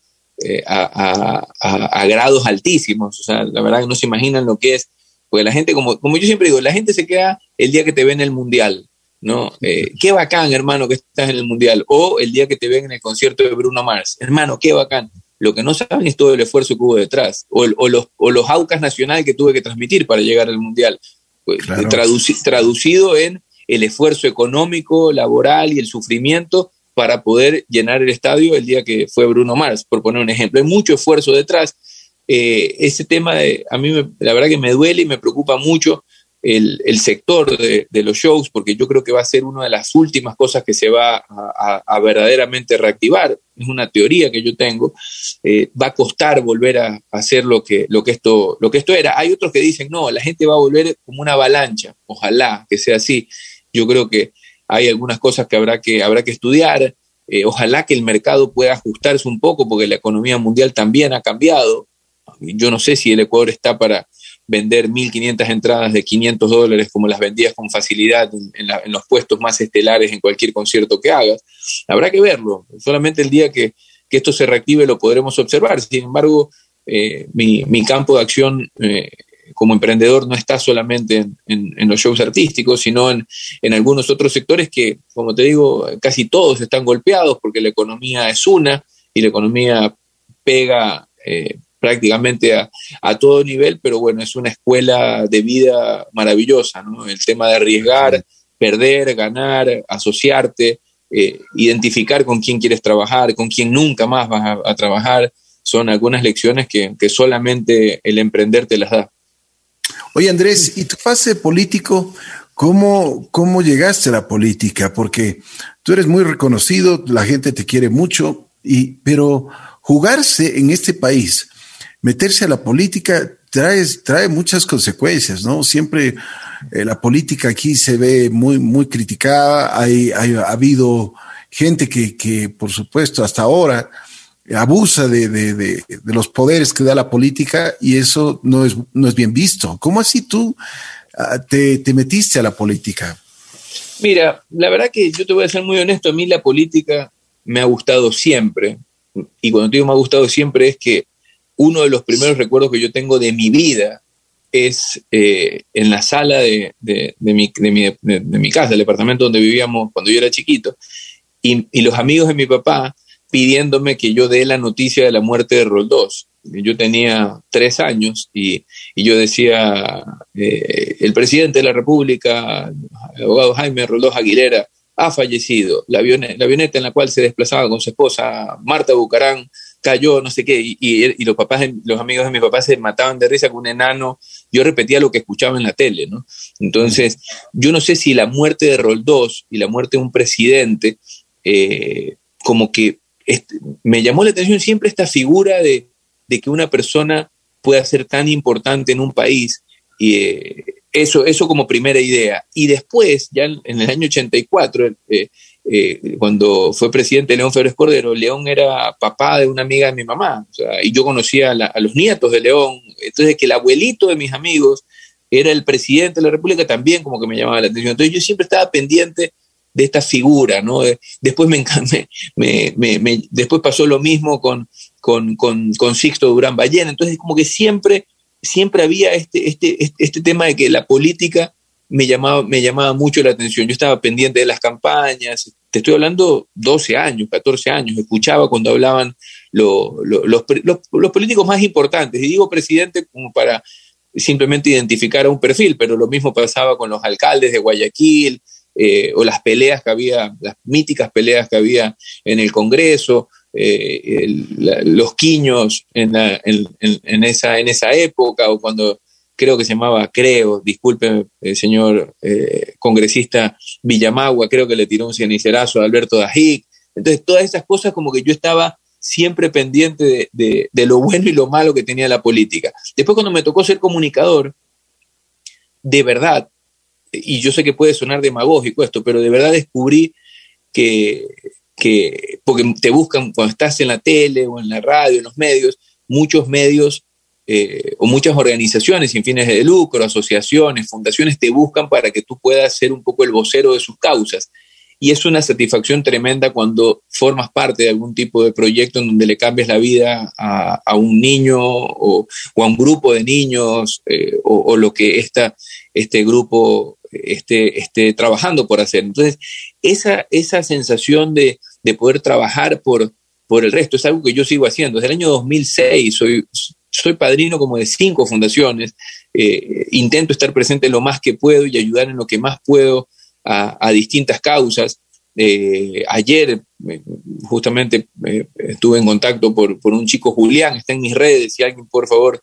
a, a, grados altísimos. O sea, la verdad que no se imaginan lo que es porque la gente, como, como yo siempre digo, la gente se queda el día que te ve en el mundial, ¿no? Eh, qué bacán, hermano, que estás en el mundial. O el día que te ven en el concierto de Bruno Mars. Hermano, qué bacán. Lo que no saben es todo el esfuerzo que hubo detrás. O, los, o los aucas nacionales que tuve que transmitir para llegar al mundial. Pues, traducido en el esfuerzo económico, laboral y el sufrimiento para poder llenar el estadio el día que fue Bruno Mars, por poner un ejemplo. Hay mucho esfuerzo detrás eh, ese tema de, a mí la verdad que me duele y me preocupa mucho el, sector de, los shows, porque yo creo que va a ser una de las últimas cosas que se va a, verdaderamente reactivar. Es una teoría que yo tengo. Eh, va a costar volver a, hacer lo que, lo, que esto, lo que esto era. Hay otros que dicen, no, la gente va a volver como una avalancha. Ojalá que sea así. Yo creo que hay algunas cosas que habrá que, habrá que estudiar. Eh, ojalá que el mercado pueda ajustarse un poco porque la economía mundial también ha cambiado yo no sé si el Ecuador está para vender 1.500 entradas de 500 dólares como las vendías con facilidad en, los puestos más estelares en cualquier concierto que hagas. Habrá que verlo. Solamente el día que, esto se reactive lo podremos observar. Sin embargo, eh, mi, campo de acción eh, como emprendedor no está solamente en, los shows artísticos, sino en, algunos otros sectores que, como te digo, casi todos están golpeados porque la economía es una y la economía pega eh, prácticamente a, todo nivel, pero bueno, es una escuela de vida maravillosa, ¿no? El tema de arriesgar, perder, ganar, asociarte, eh, identificar con quién quieres trabajar, con quién nunca más vas a, trabajar, son algunas lecciones que, solamente el emprender te las da. Oye Andrés, ¿y tu fase político? ¿Cómo, ¿Cómo llegaste a la política? Porque tú eres muy reconocido, la gente te quiere mucho, y, pero jugarse en este país meterse a la política trae, trae muchas consecuencias, ¿no? Siempre eh, la política aquí se ve muy, muy criticada, hay, ha habido gente que, que, por supuesto, hasta ahora abusa de, de, de, los poderes que da la política y eso no es, no es bien visto. ¿Cómo así tú uh, te, te metiste a la política? Mira, la verdad que yo te voy a ser muy honesto, a mí la política me ha gustado siempre. Y cuando te digo me ha gustado siempre es que uno de los primeros recuerdos que yo tengo de mi vida es eh, en la sala de, de, mi, mi, de, mi, casa, el departamento donde vivíamos cuando yo era chiquito, y, y, los amigos de mi papá pidiéndome que yo dé la noticia de la muerte de Roldós. Yo tenía tres años y, y yo decía, eh, el presidente de la República, el abogado Jaime Roldós Aguilera, ha fallecido. La avioneta, la avioneta en la cual se desplazaba con su esposa Marta Bucarán cayó, no sé qué, y, los papás, los amigos de mi papá se mataban de risa con un enano. Yo repetía lo que escuchaba en la tele, ¿no? Entonces, yo no sé si la muerte de Roldós y la muerte de un presidente, eh, como que me llamó la atención siempre esta figura de, de, que una persona pueda ser tan importante en un país. Y eh, eso, eso como primera idea. Y después, ya en, el año 84, eh, eh, cuando fue presidente León Férez Cordero, León era papá de una amiga de mi mamá, y yo conocía a, los nietos de León, entonces que el abuelito de mis amigos era el presidente de la República también como que me llamaba la atención. Entonces yo siempre estaba pendiente de esta figura, ¿no? Después [LAUGHS] me, me, me, después pasó lo mismo con, con, con, con Sixto Durán Ballena, entonces como que siempre, siempre había este, este, este, este tema de que la política me llamaba, me llamaba mucho la atención. Yo estaba pendiente de las campañas, te estoy hablando 12 años, 14 años, escuchaba cuando hablaban los, los, políticos más importantes, y digo presidente como para simplemente identificar a un perfil, pero lo mismo pasaba con los alcaldes de Guayaquil, eh, o las peleas que había, las míticas peleas que había en el Congreso, eh, los quiños en, en, esa, en esa época, o cuando creo que se llamaba, creo, disculpe, el señor eh, congresista Villamagua, creo que le tiró un cenicerazo a Alberto Dajic. Entonces, todas esas cosas como que yo estaba siempre pendiente de, de, lo bueno y lo malo que tenía la política. Después, cuando me tocó ser comunicador, de verdad, y yo sé que puede sonar demagógico esto, pero de verdad descubrí que, que, porque te buscan cuando estás en la tele o en la radio, en los medios, muchos medios eh, o muchas organizaciones sin fines de lucro, asociaciones, fundaciones te buscan para que tú puedas ser un poco el vocero de sus causas. Y es una satisfacción tremenda cuando formas parte de algún tipo de proyecto en donde le cambies la vida a, un niño o, a un grupo de niños eh, o, lo que esta, este grupo esté, esté trabajando por hacer. Entonces, esa, esa sensación de, de poder trabajar por, por el resto es algo que yo sigo haciendo. Desde el año 2006 soy, soy padrino como de cinco fundaciones, eh, intento estar presente lo más que puedo y ayudar en lo que más puedo a, distintas causas. Eh, ayer justamente eh, estuve en contacto por, por, un chico Julián, está en mis redes, si alguien por favor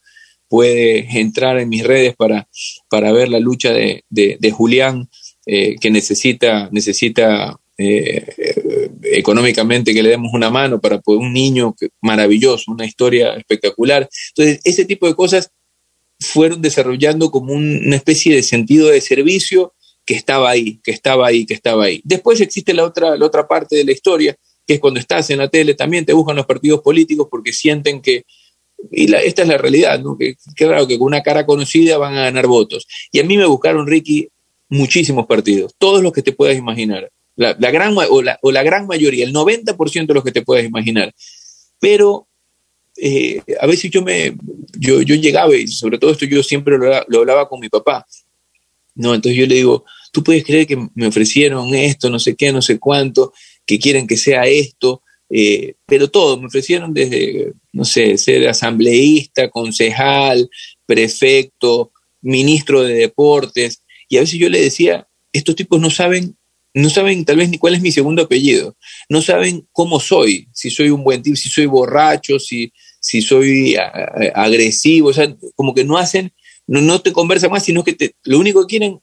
puede entrar en mis redes para, para ver la lucha de, de, Julián, que necesita, necesita económicamente que le demos una mano para poder, un niño maravilloso, una historia espectacular. Entonces, ese tipo de cosas fueron desarrollando como una especie de sentido de servicio que estaba ahí, que estaba ahí, que estaba ahí. Después existe la otra, la otra parte de la historia, que es cuando estás en la tele, también te buscan los partidos políticos porque sienten que, y esta es la realidad, ¿no? que, que raro que con una cara conocida van a ganar votos. Y a mí me buscaron, Ricky, muchísimos partidos, todos los que te puedas imaginar la, gran, o, la, o la gran mayoría, el 90% de los que te puedes imaginar. Pero eh, a veces yo me, yo, yo, llegaba y sobre todo esto yo siempre lo, hablaba con mi papá, ¿no? Entonces yo le digo, tú puedes creer que me ofrecieron esto, no sé qué, no sé cuánto, que quieren que sea esto, eh, pero todo, me ofrecieron desde, no sé, ser asambleísta, concejal, prefecto, ministro de deportes, y a veces yo le decía, estos tipos no saben no saben tal vez ni cuál es mi segundo apellido, no saben cómo soy, si soy un buen tipo, si soy borracho, si, si soy agresivo, o sea, como que no hacen, no, no te conversan más, sino que te, lo único que quieren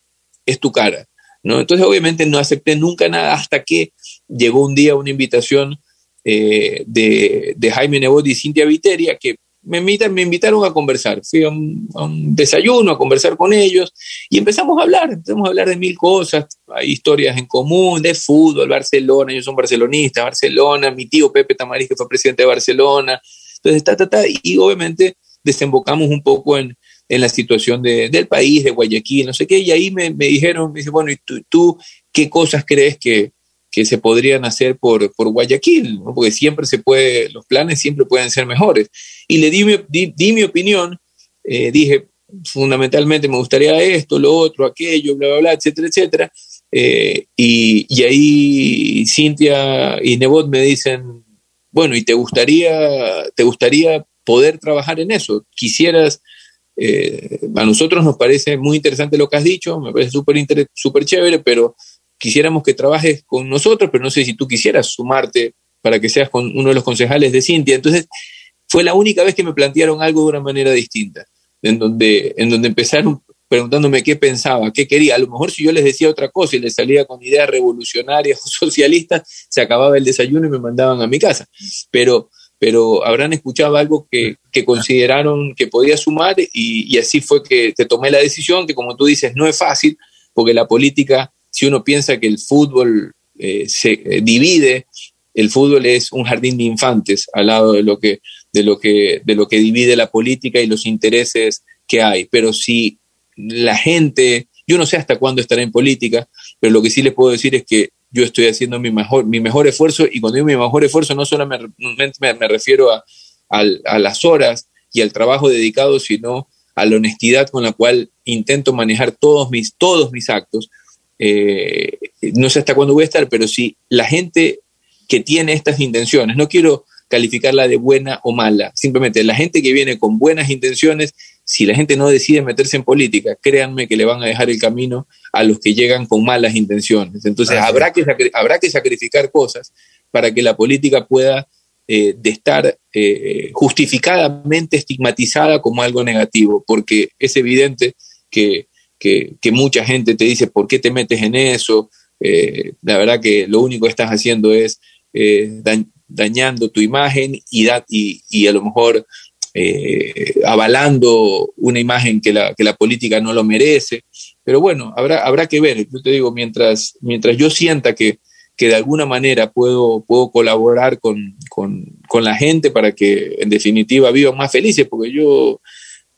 es tu cara, ¿no? Entonces obviamente no acepté nunca nada hasta que llegó un día una invitación eh, de, de, Jaime Nebot y Cintia Viteria, que me, invitan, me invitaron a conversar. Fui a un, desayuno a conversar con ellos y empezamos a hablar, empezamos a hablar de mil cosas, hay historias en común, de fútbol, Barcelona, ellos son barcelonistas, Barcelona, mi tío Pepe Tamariz, que fue presidente de Barcelona. Entonces, ta, ta, ta, y obviamente desembocamos un poco en, en la situación de, del país, de Guayaquil, no sé qué, y ahí me, me dijeron, me dice, bueno, ¿y tú, tú qué cosas crees que, que se podrían hacer por, por Guayaquil, porque siempre se puede, los planes siempre pueden ser mejores. Y le di mi, di, mi opinión, eh, dije, fundamentalmente me gustaría esto, lo otro, aquello, bla, bla, bla, etcétera, etcétera. Eh, y, y, ahí Cintia y Nebot me dicen, bueno, ¿y te gustaría, te gustaría poder trabajar en eso? ¿Quisieras eh, a nosotros nos parece muy interesante lo que has dicho, me parece súper super chévere, pero quisiéramos que trabajes con nosotros, pero no sé si tú quisieras sumarte para que seas con uno de los concejales de Cintia. Entonces, fue la única vez que me plantearon algo de una manera distinta, en donde, en donde empezaron preguntándome qué pensaba, qué quería. A lo mejor si yo les decía otra cosa y les salía con ideas revolucionarias o [LAUGHS] socialistas, se acababa el desayuno y me mandaban a mi casa. Pero, pero habrán escuchado algo que, que consideraron que podía sumar y, y, así fue que te tomé la decisión, que como tú dices, no es fácil, porque la política si uno piensa que el fútbol eh, se eh, divide, el fútbol es un jardín de infantes al lado de lo que de lo que de lo que divide la política y los intereses que hay. Pero si la gente, yo no sé hasta cuándo estará en política, pero lo que sí les puedo decir es que yo estoy haciendo mi mejor, mi mejor esfuerzo y cuando digo mi mejor esfuerzo no solamente me, me refiero a, a, las horas y al trabajo dedicado, sino a la honestidad con la cual intento manejar todos mis, todos mis actos, eh, no sé hasta cuándo voy a estar, pero si la gente que tiene estas intenciones, no quiero calificarla de buena o mala, simplemente la gente que viene con buenas intenciones, si la gente no decide meterse en política, créanme que le van a dejar el camino a los que llegan con malas intenciones. Entonces habrá que, habrá que sacrificar cosas para que la política pueda eh, de estar eh, justificadamente estigmatizada como algo negativo, porque es evidente que que, mucha gente te dice, ¿por qué te metes en eso? Eh, la verdad que lo único que estás haciendo es eh, dañando tu imagen y, a lo mejor eh, avalando una imagen que la, que la política no lo merece. Pero bueno, habrá, habrá que ver. Yo te digo, mientras, mientras yo sienta que, que de alguna manera puedo, puedo colaborar con, con, con, la gente para que en definitiva vivan más felices, porque yo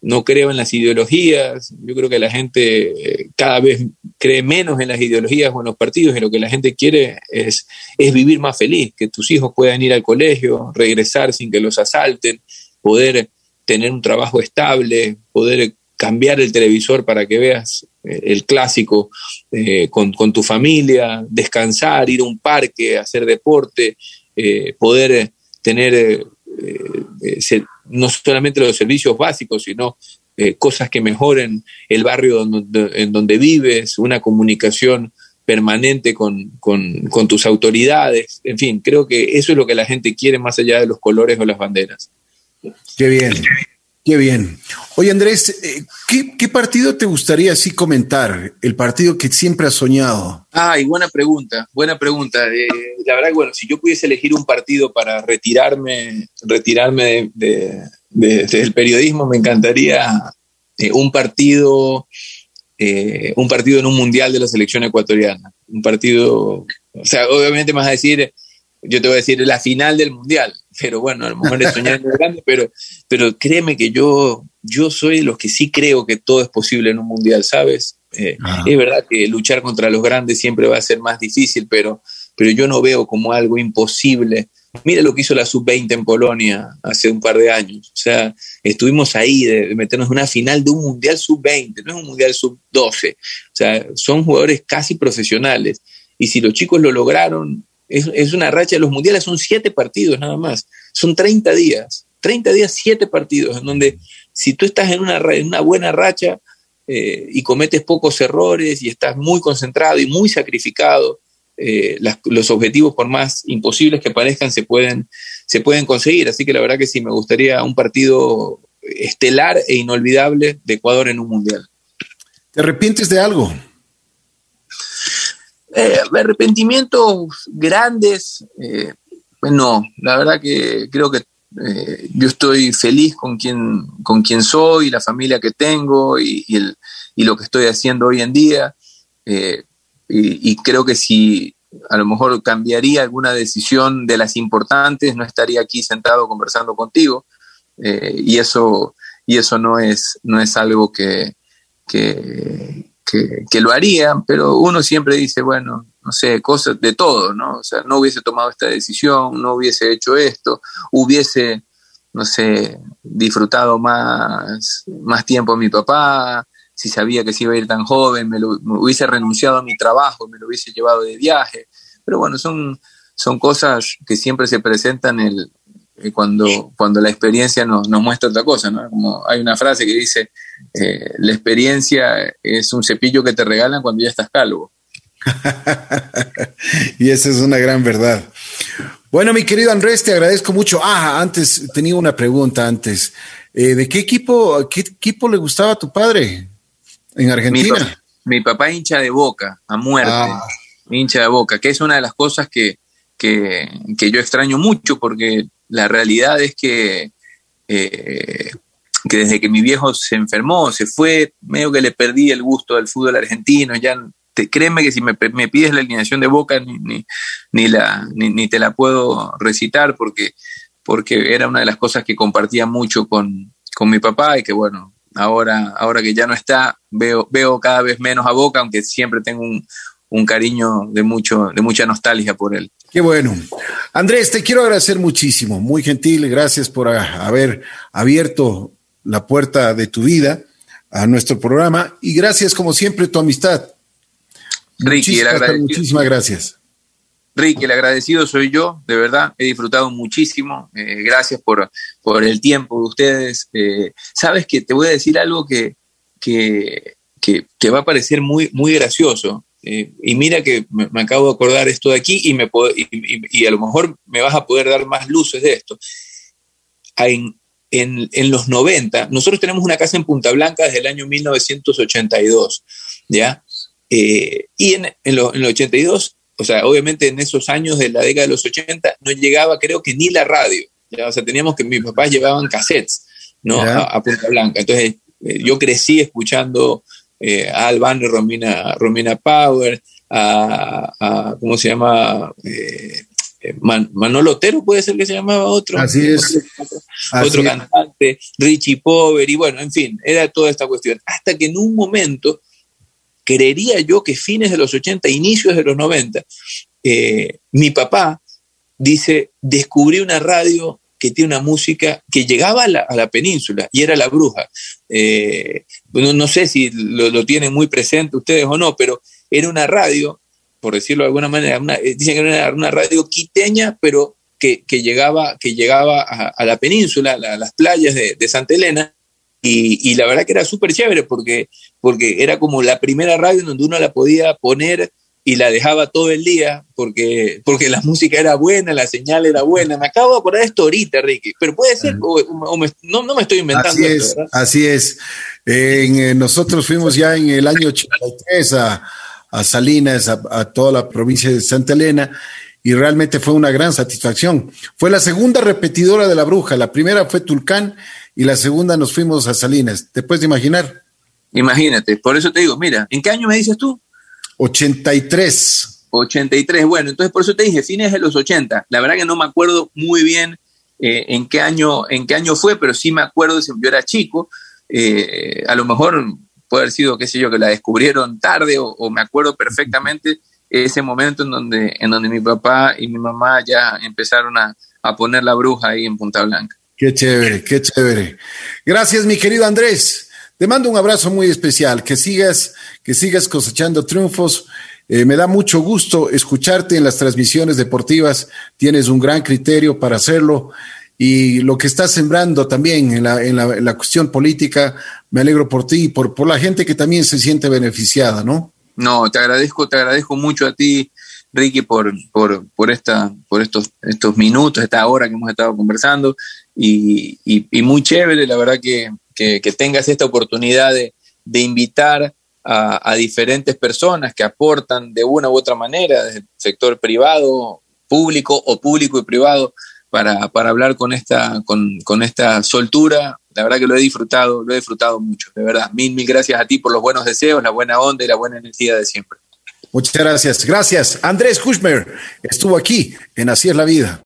no creo en las ideologías, yo creo que la gente eh, cada vez cree menos en las ideologías o en los partidos y lo que la gente quiere es, es vivir más feliz, que tus hijos puedan ir al colegio, regresar sin que los asalten, poder tener un trabajo estable, poder cambiar el televisor para que veas eh, el clásico eh, con, tu familia, descansar, ir a un parque, hacer deporte, poder tener no solamente los servicios básicos, sino eh, cosas que mejoren el barrio en donde vives, una comunicación permanente con, tus autoridades. En fin, creo que eso es lo que la gente quiere más allá de los colores o las banderas. Qué bien. Qué bien. Oye, Andrés, eh, ¿qué, partido te gustaría así comentar? El partido que siempre has soñado. Ay, buena pregunta, buena pregunta. Eh, la verdad bueno, si yo pudiese elegir un partido para retirarme, retirarme del periodismo, me encantaría eh, un partido, un partido en un mundial de la selección ecuatoriana. Un partido, o sea, obviamente me vas a decir, yo te voy a decir la final del mundial pero bueno, a lo mejor es soñar grande, pero, pero créeme que yo, yo soy de los que sí creo que todo es posible en un mundial, ¿sabes? Eh, es verdad que luchar contra los grandes siempre va a ser más difícil, pero, pero yo no veo como algo imposible. Mira lo que hizo la sub-20 en Polonia hace un par de años. O sea, estuvimos ahí de, meternos en una final de un mundial sub-20, no es un mundial sub-12. O sea, son jugadores casi profesionales. Y si los chicos lo lograron, es, una racha, los mundiales son siete partidos nada más, son 30 días, 30 días, siete partidos, en donde si tú estás en una, una buena racha eh, y cometes pocos errores y estás muy concentrado y muy sacrificado, eh, los objetivos, por más imposibles que parezcan, se pueden, se pueden conseguir. Así que la verdad que sí, me gustaría un partido estelar e inolvidable de Ecuador en un mundial. ¿Te arrepientes de algo? Eh, arrepentimientos grandes, eh, pues no, la verdad que creo que eh, yo estoy feliz con quien, con quien soy, la familia que tengo y, el, y lo que estoy haciendo hoy en día. Y, creo que si a lo mejor cambiaría alguna decisión de las importantes, no estaría aquí sentado conversando contigo. Eh, y eso, y eso no, es, no es algo que, que, que, lo harían, pero uno siempre dice, bueno, no sé, cosas de todo, ¿no? O sea, no hubiese tomado esta decisión, no hubiese hecho esto, hubiese, no sé, disfrutado más, más tiempo a mi papá, si sabía que se iba a ir tan joven, me, lo, hubiese renunciado a mi trabajo, me lo hubiese llevado de viaje. Pero bueno, son, son cosas que siempre se presentan el, cuando, cuando la experiencia nos, nos, muestra otra cosa, ¿no? Como hay una frase que dice, eh, la experiencia es un cepillo que te regalan cuando ya estás calvo. [LAUGHS] y esa es una gran verdad. Bueno, mi querido Andrés, te agradezco mucho. Ah, antes tenía una pregunta antes. Eh, ¿De qué equipo, qué equipo le gustaba a tu padre? en Argentina. Mi, papá hincha de boca, a muerte, ah. hincha de boca, que es una de las cosas que, que, yo extraño mucho, porque la realidad es que, eh, que desde que mi viejo se enfermó, se fue, medio que le perdí el gusto del fútbol argentino, ya te, créeme que si me, me, pides la alineación de Boca ni, ni, la, ni, te la puedo recitar porque, porque era una de las cosas que compartía mucho con, con mi papá y que bueno, ahora, ahora que ya no está, veo, veo cada vez menos a Boca, aunque siempre tengo un, cariño de, mucho, de mucha nostalgia por él. Qué bueno. Andrés, te quiero agradecer muchísimo, muy gentil, gracias por haber abierto la puerta de tu vida a nuestro programa y gracias como siempre tu amistad. Ricky, muchísimas, muchísimas gracias. Ricky, el agradecido soy yo, de verdad, he disfrutado muchísimo. Eh, gracias por, por, el tiempo de ustedes. Eh, sabes que te voy a decir algo que, que, que, va a parecer muy, muy gracioso. Eh, y mira que me, acabo de acordar esto de aquí y, me y, a lo mejor me vas a poder dar más luces de esto. En, en, en, los 90, nosotros tenemos una casa en Punta Blanca desde el año 1982, ¿ya? y en, en, lo, en el 82 o sea, obviamente en esos años de la década de los 80 no llegaba creo que ni la radio, ¿ya? o sea, teníamos que mis papás llevaban cassettes, ¿no? A, Punta Blanca. Entonces, eh, yo crecí escuchando eh, a Albano Romina, Romina Power, a, ¿cómo se llama? Eh, Manolo Otero puede ser que se llamaba otro. Así es. Otro, cantante, Richie Pover, y bueno, en fin, era toda esta cuestión. Hasta que en un momento creería yo que fines de los 80, inicios de los 90, eh, mi papá dice, descubrí una radio que tiene una música que llegaba a la, península y era La Bruja. Eh, no, sé si lo, tienen muy presente ustedes o no, pero era una radio, por decirlo de alguna manera, eh, dicen que era una, radio quiteña, pero que, llegaba, que llegaba a, la península, a, las playas de, Santa Elena, y, la verdad que era súper chévere porque, porque era como la primera radio donde uno la podía poner y la dejaba todo el día porque, porque la música era buena, la señal era buena. Me acabo de acordar esto ahorita, Ricky, pero puede ser, o, no, me estoy inventando. Así es, así es. Eh, nosotros fuimos ya en el año 83 a, a Salinas, a, a, toda la provincia de Santa Elena, y realmente fue una gran satisfacción. Fue la segunda repetidora de la bruja, la primera fue Tulcán y la segunda nos fuimos a Salinas. ¿Te puedes imaginar? Imagínate, por eso te digo, mira, ¿en qué año me dices tú? 83. 83, bueno, entonces por eso te dije, fines de los 80. La verdad que no me acuerdo muy bien eh, en, qué año, en qué año fue, pero sí me acuerdo, si yo era chico, eh, a lo mejor puede haber sido, qué sé yo, que la descubrieron tarde o, me acuerdo perfectamente ese momento en donde, en donde mi papá y mi mamá ya empezaron a, a poner la bruja ahí en Punta Blanca. Qué chévere, qué chévere. Gracias, mi querido Andrés. Te mando un abrazo muy especial. Que sigas, que sigas cosechando triunfos. Eh, me da mucho gusto escucharte en las transmisiones deportivas. Tienes un gran criterio para hacerlo. Y lo que estás sembrando también en la, en la, cuestión política, me alegro por ti y por, por la gente que también se siente beneficiada, ¿no? No, te agradezco, te agradezco mucho a ti, Ricky, por, por, por, esta, por estos, estos minutos, esta hora que hemos estado conversando y, y, muy chévere, la verdad que, tengas esta oportunidad de, de invitar a, a, diferentes personas que aportan de una u otra manera, desde el sector privado, público o público y privado, para, para hablar con esta, con, con esta soltura. La verdad que lo he disfrutado, lo he disfrutado mucho, de verdad. Mil, mil gracias a ti por los buenos deseos, la buena onda y la buena energía de siempre. Muchas gracias. Gracias. Andrés Kushmer estuvo aquí en Así es la vida.